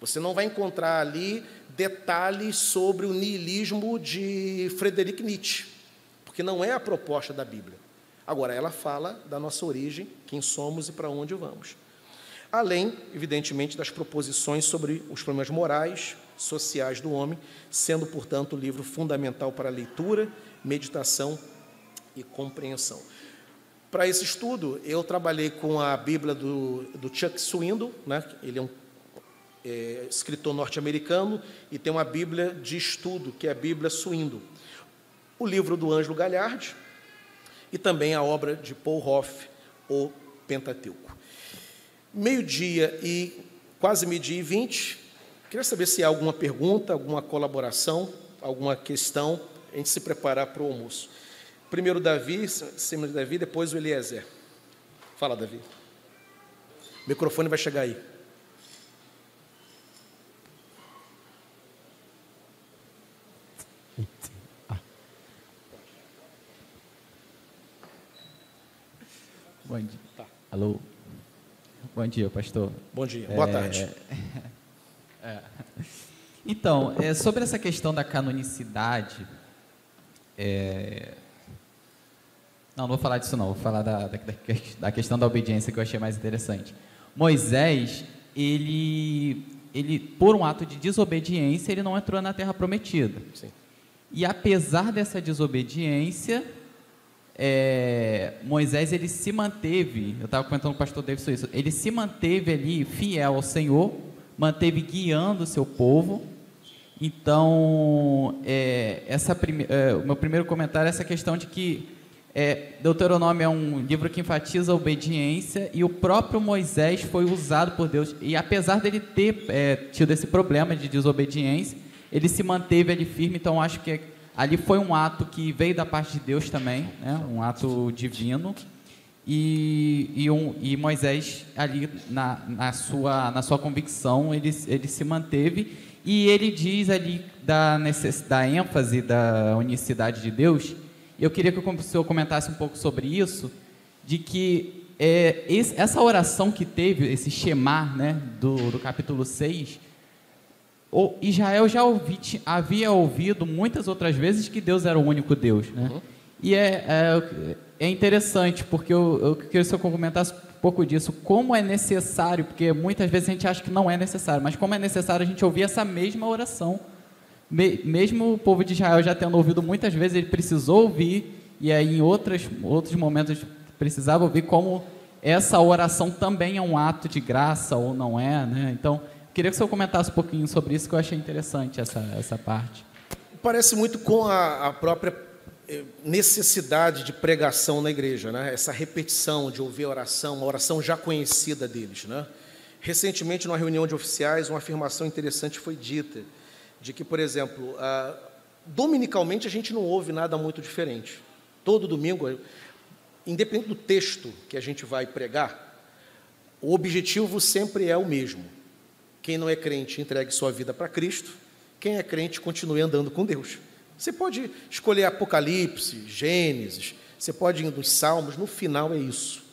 Você não vai encontrar ali detalhes sobre o niilismo de Friedrich Nietzsche, porque não é a proposta da Bíblia. Agora, ela fala da nossa origem, quem somos e para onde vamos além, evidentemente, das proposições sobre os problemas morais, sociais do homem, sendo, portanto, o livro fundamental para leitura, meditação e compreensão. Para esse estudo, eu trabalhei com a Bíblia do, do Chuck Swindoll, né? ele é um é, escritor norte-americano, e tem uma Bíblia de estudo, que é a Bíblia Swindoll. O livro do Ângelo Galhardi, e também a obra de Paul Hoff, O Pentateuco. Meio-dia e quase meio-dia e vinte. Queria saber se há alguma pergunta, alguma colaboração, alguma questão, a gente se preparar para o almoço. Primeiro Davi, cima de Davi, depois o Eliezer. Fala, Davi. O microfone vai chegar aí. Bom dia. Tá. Alô. Bom dia, pastor. Bom dia, boa é... tarde. É. Então, é, sobre essa questão da canonicidade, é... não, não vou falar disso não, vou falar da, da, da, questão da obediência que eu achei mais interessante. Moisés, ele, ele, por um ato de desobediência, ele não entrou na terra prometida. Sim. E apesar dessa desobediência, é, Moisés ele se manteve, eu estava comentando com o pastor Davidson isso, ele se manteve ali fiel ao Senhor, manteve guiando o seu povo. Então, é, essa prime, é, o meu primeiro comentário é essa questão de que é, Deuteronômio é um livro que enfatiza a obediência e o próprio Moisés foi usado por Deus. E apesar dele ter é, tido esse problema de desobediência, ele se manteve ali firme. Então, acho que é Ali foi um ato que veio da parte de Deus também, né? um ato divino. E, e, um, e Moisés, ali na, na, sua, na sua convicção, ele, ele se manteve. E ele diz ali da, necess... da ênfase da unicidade de Deus. Eu queria que o senhor comentasse um pouco sobre isso, de que é, esse, essa oração que teve, esse Shemar, né, do, do capítulo 6, o Israel já ouvi, havia ouvido muitas outras vezes que Deus era o único Deus. Né? Uhum. E é, é, é, interessante, porque eu, eu queria que o senhor comentasse um pouco disso, como é necessário, porque muitas vezes a gente acha que não é necessário, mas como é necessário a gente ouvir essa mesma oração. Me, mesmo o povo de Israel já tendo ouvido muitas vezes, ele precisou ouvir, e aí em outras, outros momentos precisava ouvir como essa oração também é um ato de graça ou não é, né? Então, queria que o senhor comentasse um pouquinho sobre isso, que eu achei interessante essa, essa parte. Parece muito com a, a própria eh, necessidade de pregação na igreja, né? essa repetição de ouvir a oração, uma oração já conhecida deles. Né? Recentemente, numa reunião de oficiais, uma afirmação interessante foi dita, de que, por exemplo, ah, dominicalmente a gente não ouve nada muito diferente. Todo domingo, independente do texto que a gente vai pregar, o objetivo sempre é o mesmo. Quem não é crente, entregue sua vida para Cristo. Quem é crente, continue andando com Deus. Você pode escolher Apocalipse, Gênesis, você pode ir nos Salmos, no final é isso.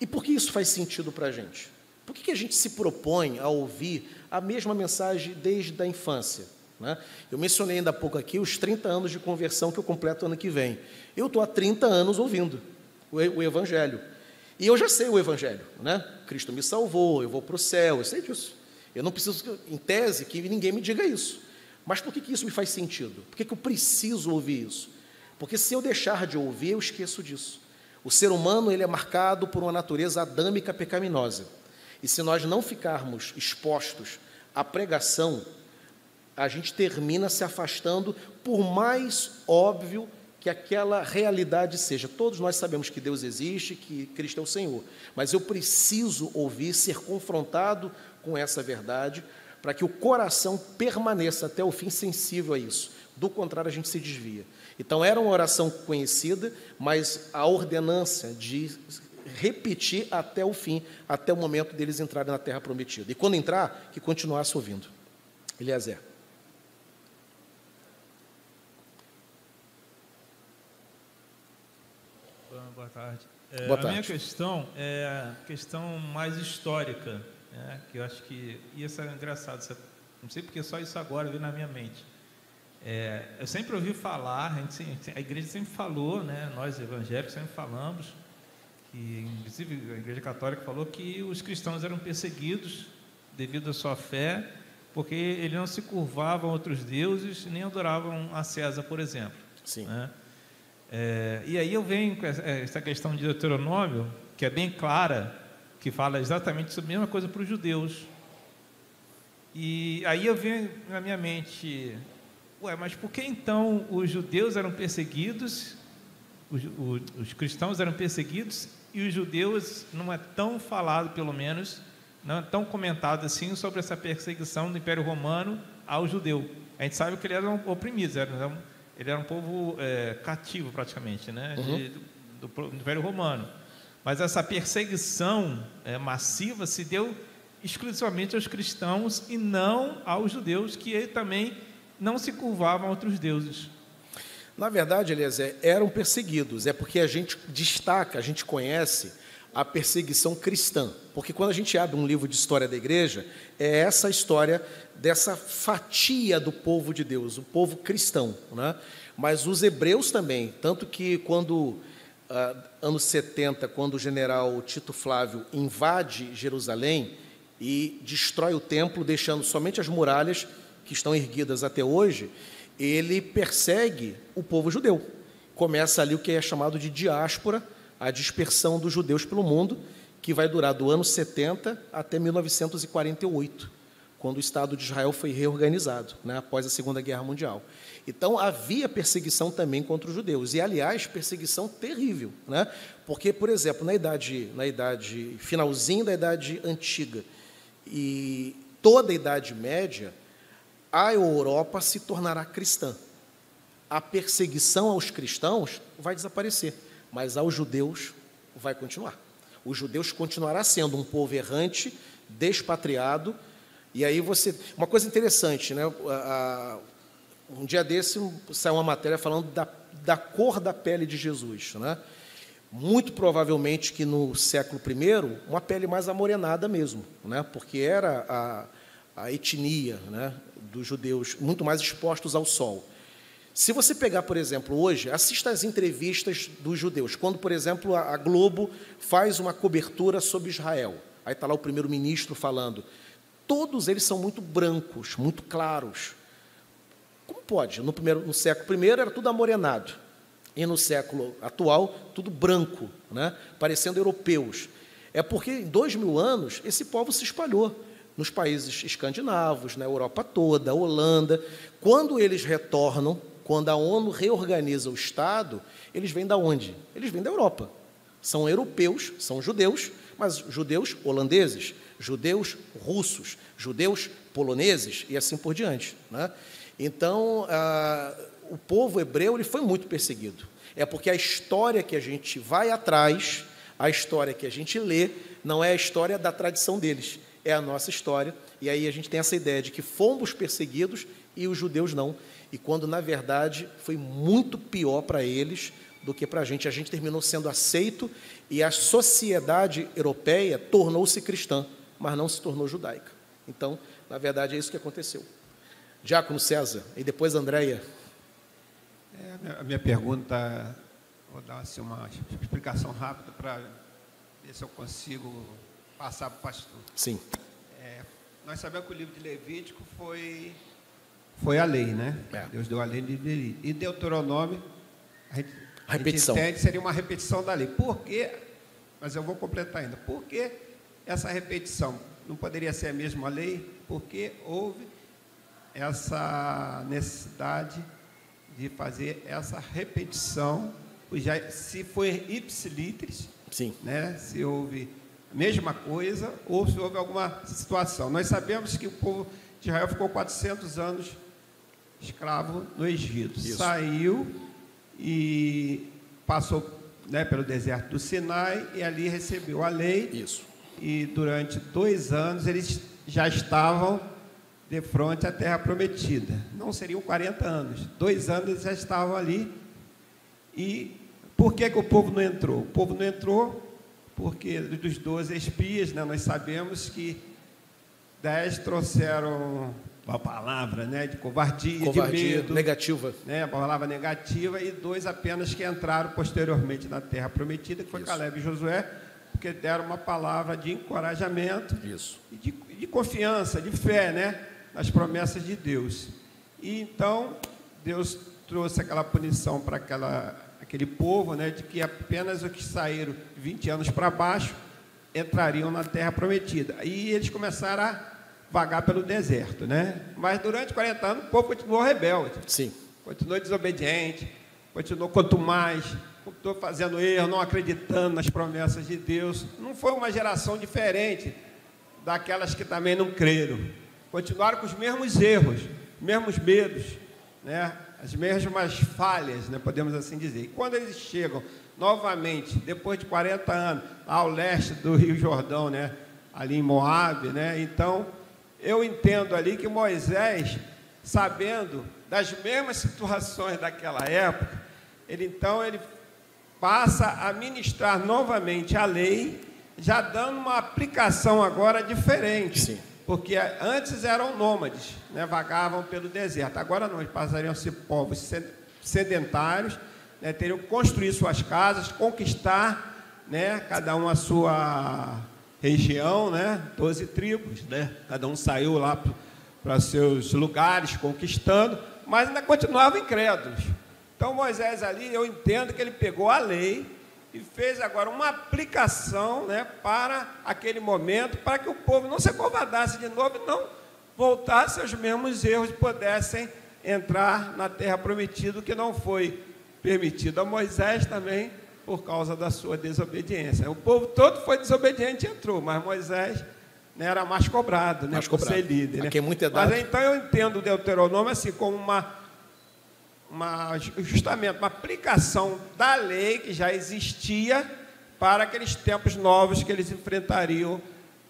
E por que isso faz sentido para a gente? Por que, que a gente se propõe a ouvir a mesma mensagem desde a infância? Né? Eu mencionei ainda há pouco aqui os 30 anos de conversão que eu completo ano que vem. Eu estou há 30 anos ouvindo o, o Evangelho. E eu já sei o Evangelho. Né? Cristo me salvou, eu vou para o céu, eu sei disso. Eu não preciso, em tese, que ninguém me diga isso. Mas por que, que isso me faz sentido? Por que, que eu preciso ouvir isso? Porque se eu deixar de ouvir, eu esqueço disso. O ser humano ele é marcado por uma natureza adâmica pecaminosa. E se nós não ficarmos expostos à pregação, a gente termina se afastando, por mais óbvio que aquela realidade seja. Todos nós sabemos que Deus existe, que Cristo é o Senhor, mas eu preciso ouvir, ser confrontado com essa verdade, para que o coração permaneça até o fim sensível a isso. Do contrário, a gente se desvia. Então, era uma oração conhecida, mas a ordenança de repetir até o fim, até o momento deles entrarem na terra prometida. E quando entrar, que continuasse ouvindo. Eliezer. Boa tarde. É, Boa tarde. A minha questão é a questão mais histórica né, que eu acho que isso é engraçado, não sei porque só isso agora veio na minha mente. É, eu sempre ouvi falar, a, gente, a, igreja sempre falou, né, nós evangélicos sempre falamos, que inclusive a igreja católica falou que os cristãos eram perseguidos devido à sua fé, porque eles não se curvavam a outros deuses, nem adoravam a César, por exemplo. Sim. Né? É, e aí eu venho com essa questão de Deuteronômio, que é bem clara, que fala exatamente a mesma coisa para os judeus. E aí eu venho na minha mente, ué, mas por que então os judeus eram perseguidos, os, os, os cristãos eram perseguidos e os judeus não é tão falado, pelo menos, não é tão comentado assim sobre essa perseguição do Império Romano ao judeu. A gente sabe que eles eram oprimidos, eram, ele era um povo é, cativo praticamente, né, uhum. de, do, do Império Romano. Mas essa perseguição é, massiva se deu exclusivamente aos cristãos e não aos judeus, que também não se curvavam a outros deuses. Na verdade, Eliezer, eram perseguidos. É porque a gente destaca, a gente conhece a perseguição cristã. Porque quando a gente abre um livro de história da igreja, é essa história dessa fatia do povo de Deus, o povo cristão. Né? Mas os hebreus também, tanto que quando uh, anos 70, quando o general Tito Flávio invade Jerusalém e destrói o templo, deixando somente as muralhas que estão erguidas até hoje, ele persegue o povo judeu. Começa ali o que é chamado de diáspora, a dispersão dos judeus pelo mundo, que vai durar do ano 70 até 1948, quando o Estado de Israel foi reorganizado, né, após a Segunda Guerra Mundial. Então havia perseguição também contra os judeus e aliás perseguição terrível, né? Porque por exemplo na idade na idade finalzinho da idade antiga e toda a idade média a Europa se tornará cristã. A perseguição aos cristãos vai desaparecer, mas aos judeus vai continuar. Os judeus continuará sendo um povo errante, despatriado E aí você. Uma coisa interessante, né? Um dia desse saiu uma matéria falando da, da cor da pele de Jesus. Né? Muito provavelmente que no século I, uma pele mais amorenada mesmo, né? porque era a, a etnia né? dos judeus muito mais expostos ao sol. Se você pegar, por exemplo, hoje, assista às entrevistas dos judeus, quando, por exemplo, a Globo faz uma cobertura sobre Israel. Aí está lá o primeiro-ministro falando. Todos eles são muito brancos, muito claros. Como pode? No, primeiro, no século I era tudo amorenado. E no século atual, tudo branco, né? parecendo europeus. É porque em dois mil anos esse povo se espalhou nos países escandinavos, na Europa toda, Holanda. Quando eles retornam, quando a ONU reorganiza o Estado, eles vêm da onde? Eles vêm da Europa. São europeus, são judeus, mas judeus holandeses, judeus russos, judeus poloneses e assim por diante. Né? Então, ah, o povo hebreu ele foi muito perseguido. É porque a história que a gente vai atrás, a história que a gente lê, não é a história da tradição deles, é a nossa história. E aí a gente tem essa ideia de que fomos perseguidos e os judeus não. E quando, na verdade, foi muito pior para eles do que para a gente. A gente terminou sendo aceito e a sociedade europeia tornou-se cristã, mas não se tornou judaica. Então, na verdade, é isso que aconteceu. Diácono César, e depois Andréia. É, a minha pergunta, vou dar assim, uma explicação rápida para ver se eu consigo passar para o pastor. Sim. É, nós sabemos que o livro de Levítico foi, foi a lei, né? É. Deus deu a lei de Levítico. E Deuteronômio, a gente, a repetição. A gente entende, seria uma repetição da lei. Por quê? Mas eu vou completar ainda. Por que essa repetição? Não poderia ser a mesma lei? Porque houve essa necessidade de fazer essa repetição, já, se foi ipsilitris, Sim. Né, se houve a mesma coisa ou se houve alguma situação. Nós sabemos que o povo de Israel ficou 400 anos escravo no Egito. Isso. Saiu e passou né, pelo deserto do Sinai e ali recebeu a lei. Isso. E durante dois anos eles já estavam de frente à terra prometida. Não seriam 40 anos. Dois anos eles já estavam ali. E por que, que o povo não entrou? O povo não entrou porque dos 12 espias, né, nós sabemos que dez trouxeram a palavra né, de covardia, Covardia de medo. negativa. Né, a palavra negativa, e dois apenas que entraram posteriormente na terra prometida, que foi Isso. Caleb e Josué, porque deram uma palavra de encorajamento Isso. e de, de confiança, de fé, né? Nas promessas de Deus. E então, Deus trouxe aquela punição para aquela, aquele povo, né? De que apenas os que saíram 20 anos para baixo entrariam na terra prometida. E eles começaram a vagar pelo deserto, né? Mas durante 40 anos o povo continuou rebelde Sim. continuou desobediente, continuou quanto mais, continuou fazendo erro, não acreditando nas promessas de Deus. Não foi uma geração diferente daquelas que também não creram. Continuaram com os mesmos erros, mesmos medos, né? as mesmas falhas, né? podemos assim dizer. E quando eles chegam novamente, depois de 40 anos, ao leste do Rio Jordão, né? ali em Moabe, né? então eu entendo ali que Moisés, sabendo das mesmas situações daquela época, ele então ele passa a ministrar novamente a lei, já dando uma aplicação agora diferente. Sim. Porque antes eram nômades, né, vagavam pelo deserto. Agora não, eles passariam a ser povos sed- sedentários, né, teriam que construir suas casas, conquistar, né, cada um a sua região, né, 12 tribos, né, cada um saiu lá para seus lugares conquistando, mas ainda continuavam incrédulos. Então Moisés ali, eu entendo que ele pegou a lei e fez agora uma aplicação né, para aquele momento, para que o povo não se acovardasse de novo e não voltasse aos mesmos erros e pudessem entrar na terra prometida, o que não foi permitido a Moisés também por causa da sua desobediência. O povo todo foi desobediente e entrou, mas Moisés né, era mais cobrado, né, Mais por cobrado. ser líder. Né? É. Mas então eu entendo o Deuteronômio assim como uma uma, justamente uma aplicação da lei que já existia para aqueles tempos novos que eles enfrentariam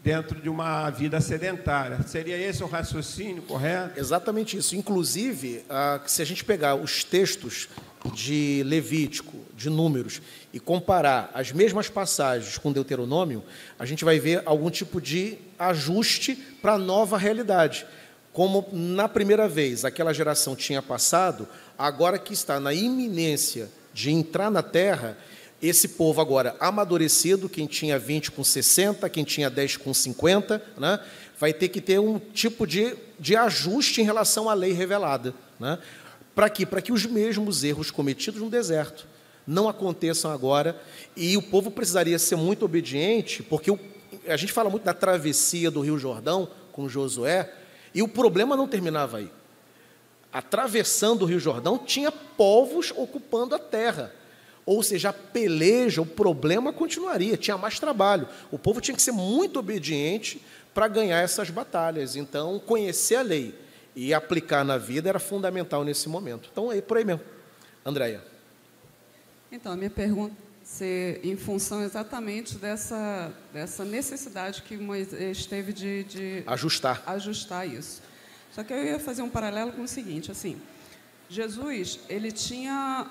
dentro de uma vida sedentária. Seria esse o raciocínio correto? Exatamente isso. Inclusive, ah, se a gente pegar os textos de Levítico, de Números, e comparar as mesmas passagens com Deuteronômio, a gente vai ver algum tipo de ajuste para a nova realidade. Como na primeira vez aquela geração tinha passado, agora que está na iminência de entrar na terra, esse povo agora amadurecido, quem tinha 20 com 60, quem tinha 10 com 50, né, vai ter que ter um tipo de, de ajuste em relação à lei revelada. Né? Para quê? Para que os mesmos erros cometidos no deserto não aconteçam agora. E o povo precisaria ser muito obediente, porque o, a gente fala muito da travessia do Rio Jordão com Josué, e o problema não terminava aí. Atravessando o Rio Jordão, tinha povos ocupando a terra. Ou seja, a peleja, o problema continuaria, tinha mais trabalho. O povo tinha que ser muito obediente para ganhar essas batalhas. Então, conhecer a lei e aplicar na vida era fundamental nesse momento. Então, é por aí mesmo. Andréia. Então, a minha pergunta ser em função exatamente dessa, dessa necessidade que Moisés teve de, de ajustar. ajustar isso. Só que eu ia fazer um paralelo com o seguinte, assim, Jesus, ele tinha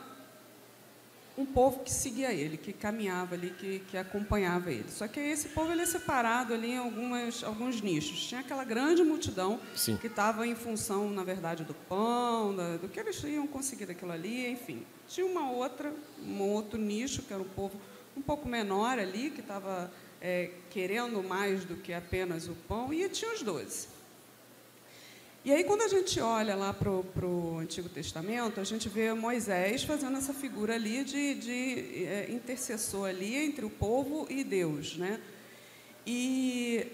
um povo que seguia ele, que caminhava ali, que, que acompanhava ele. Só que esse povo ele é separado ali em algumas, alguns nichos. Tinha aquela grande multidão Sim. que estava em função, na verdade, do pão, da, do que eles iam conseguir daquilo ali, enfim. Tinha uma outra, um outro nicho, que era um povo um pouco menor ali, que estava é, querendo mais do que apenas o pão, e tinha os doze. E aí, quando a gente olha lá para o Antigo Testamento, a gente vê Moisés fazendo essa figura ali de, de é, intercessor ali entre o povo e Deus, né? E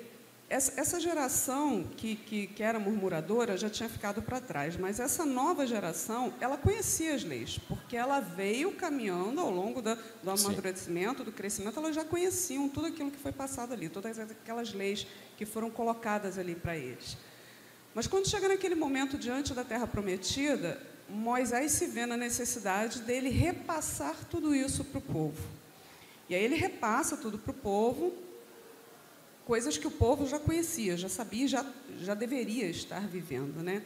essa, essa geração que, que, que, era murmuradora já tinha ficado para trás, mas essa nova geração, ela conhecia as leis, porque ela veio caminhando ao longo da, do amadurecimento, Sim. do crescimento, elas já conheciam tudo aquilo que foi passado ali, todas aquelas leis que foram colocadas ali para eles. Mas quando chega naquele momento diante da terra prometida, Moisés se vê na necessidade dele repassar tudo isso para o povo. E aí ele repassa tudo para o povo, coisas que o povo já conhecia, já sabia, já, já deveria estar vivendo. Né?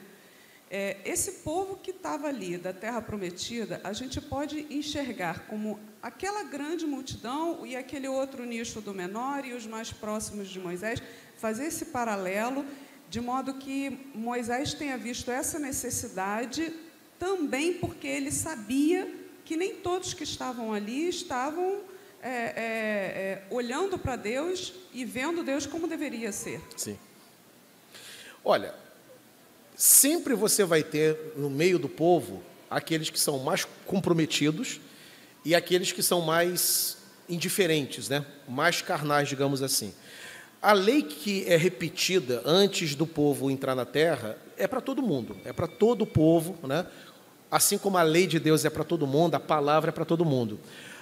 É, esse povo que estava ali, da terra prometida, a gente pode enxergar como aquela grande multidão e aquele outro nicho do menor e os mais próximos de Moisés, fazer esse paralelo de modo que Moisés tenha visto essa necessidade também porque ele sabia que nem todos que estavam ali estavam é, é, é, olhando para Deus e vendo Deus como deveria ser. Sim. Olha, sempre você vai ter no meio do povo aqueles que são mais comprometidos e aqueles que são mais indiferentes, né? mais carnais, digamos assim. A lei que é repetida antes do povo entrar na terra é para todo mundo, é para todo o povo, né? assim como a lei de Deus é para todo mundo, a palavra é para todo mundo.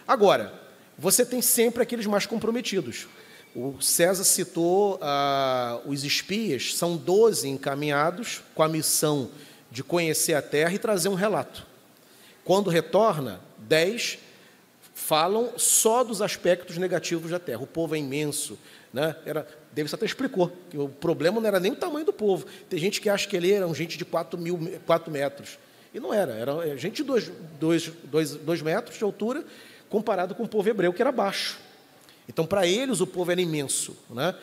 Agora, você tem sempre aqueles mais comprometidos. O César citou ah, os espias, são 12 encaminhados com a missão de conhecer a terra e trazer um relato. Quando retorna, 10 falam só dos aspectos negativos da terra. O povo é imenso, né? Era, Davis até explicou que o problema não era nem o tamanho do povo. Tem gente que acha que ele era um gente de 4, mil, 4 metros. E não era, era gente de 2 dois, dois, dois metros de altura, comparado com o povo hebreu, que era baixo. Então, para eles, o povo era imenso. Né?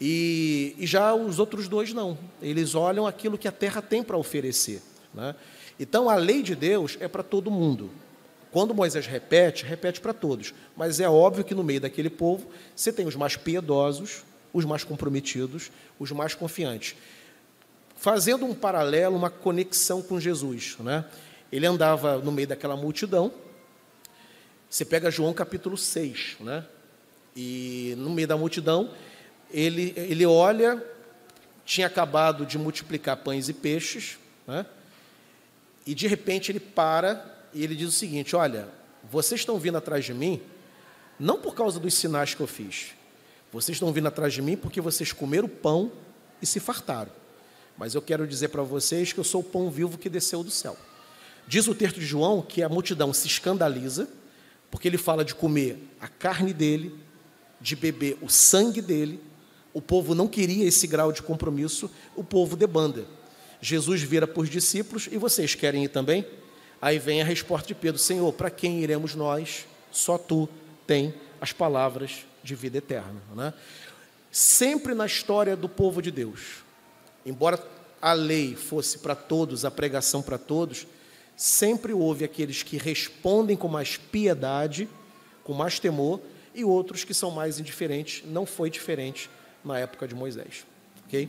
E, e, já os outros dois não. Eles olham aquilo que a terra tem para oferecer. Né? Então, a lei de Deus é para todo mundo. Quando Moisés repete, repete para todos. Mas é óbvio que no meio daquele povo você tem os mais piedosos, os mais comprometidos, os mais confiantes. Fazendo um paralelo, uma conexão com Jesus. Né? Ele andava no meio daquela multidão. Você pega João capítulo 6, né? e no meio da multidão, ele, ele olha, tinha acabado de multiplicar pães e peixes, né? e de repente ele para e ele diz o seguinte: Olha, vocês estão vindo atrás de mim, não por causa dos sinais que eu fiz, vocês estão vindo atrás de mim porque vocês comeram pão e se fartaram. Mas eu quero dizer para vocês que eu sou o pão vivo que desceu do céu. Diz o texto de João que a multidão se escandaliza, porque ele fala de comer a carne dele, de beber o sangue dele, O povo não queria esse grau de compromisso, o povo debanda. Jesus vira para os discípulos e vocês querem ir também? Aí vem a resposta de Pedro: Senhor, para quem iremos nós? Só tu tem as palavras de vida eterna. Né? Sempre na história do povo de Deus, embora a lei fosse para todos, a pregação para todos, sempre houve aqueles que respondem com mais piedade, com mais temor, e outros que são mais indiferentes. Não foi diferente na época de Moisés. Ok?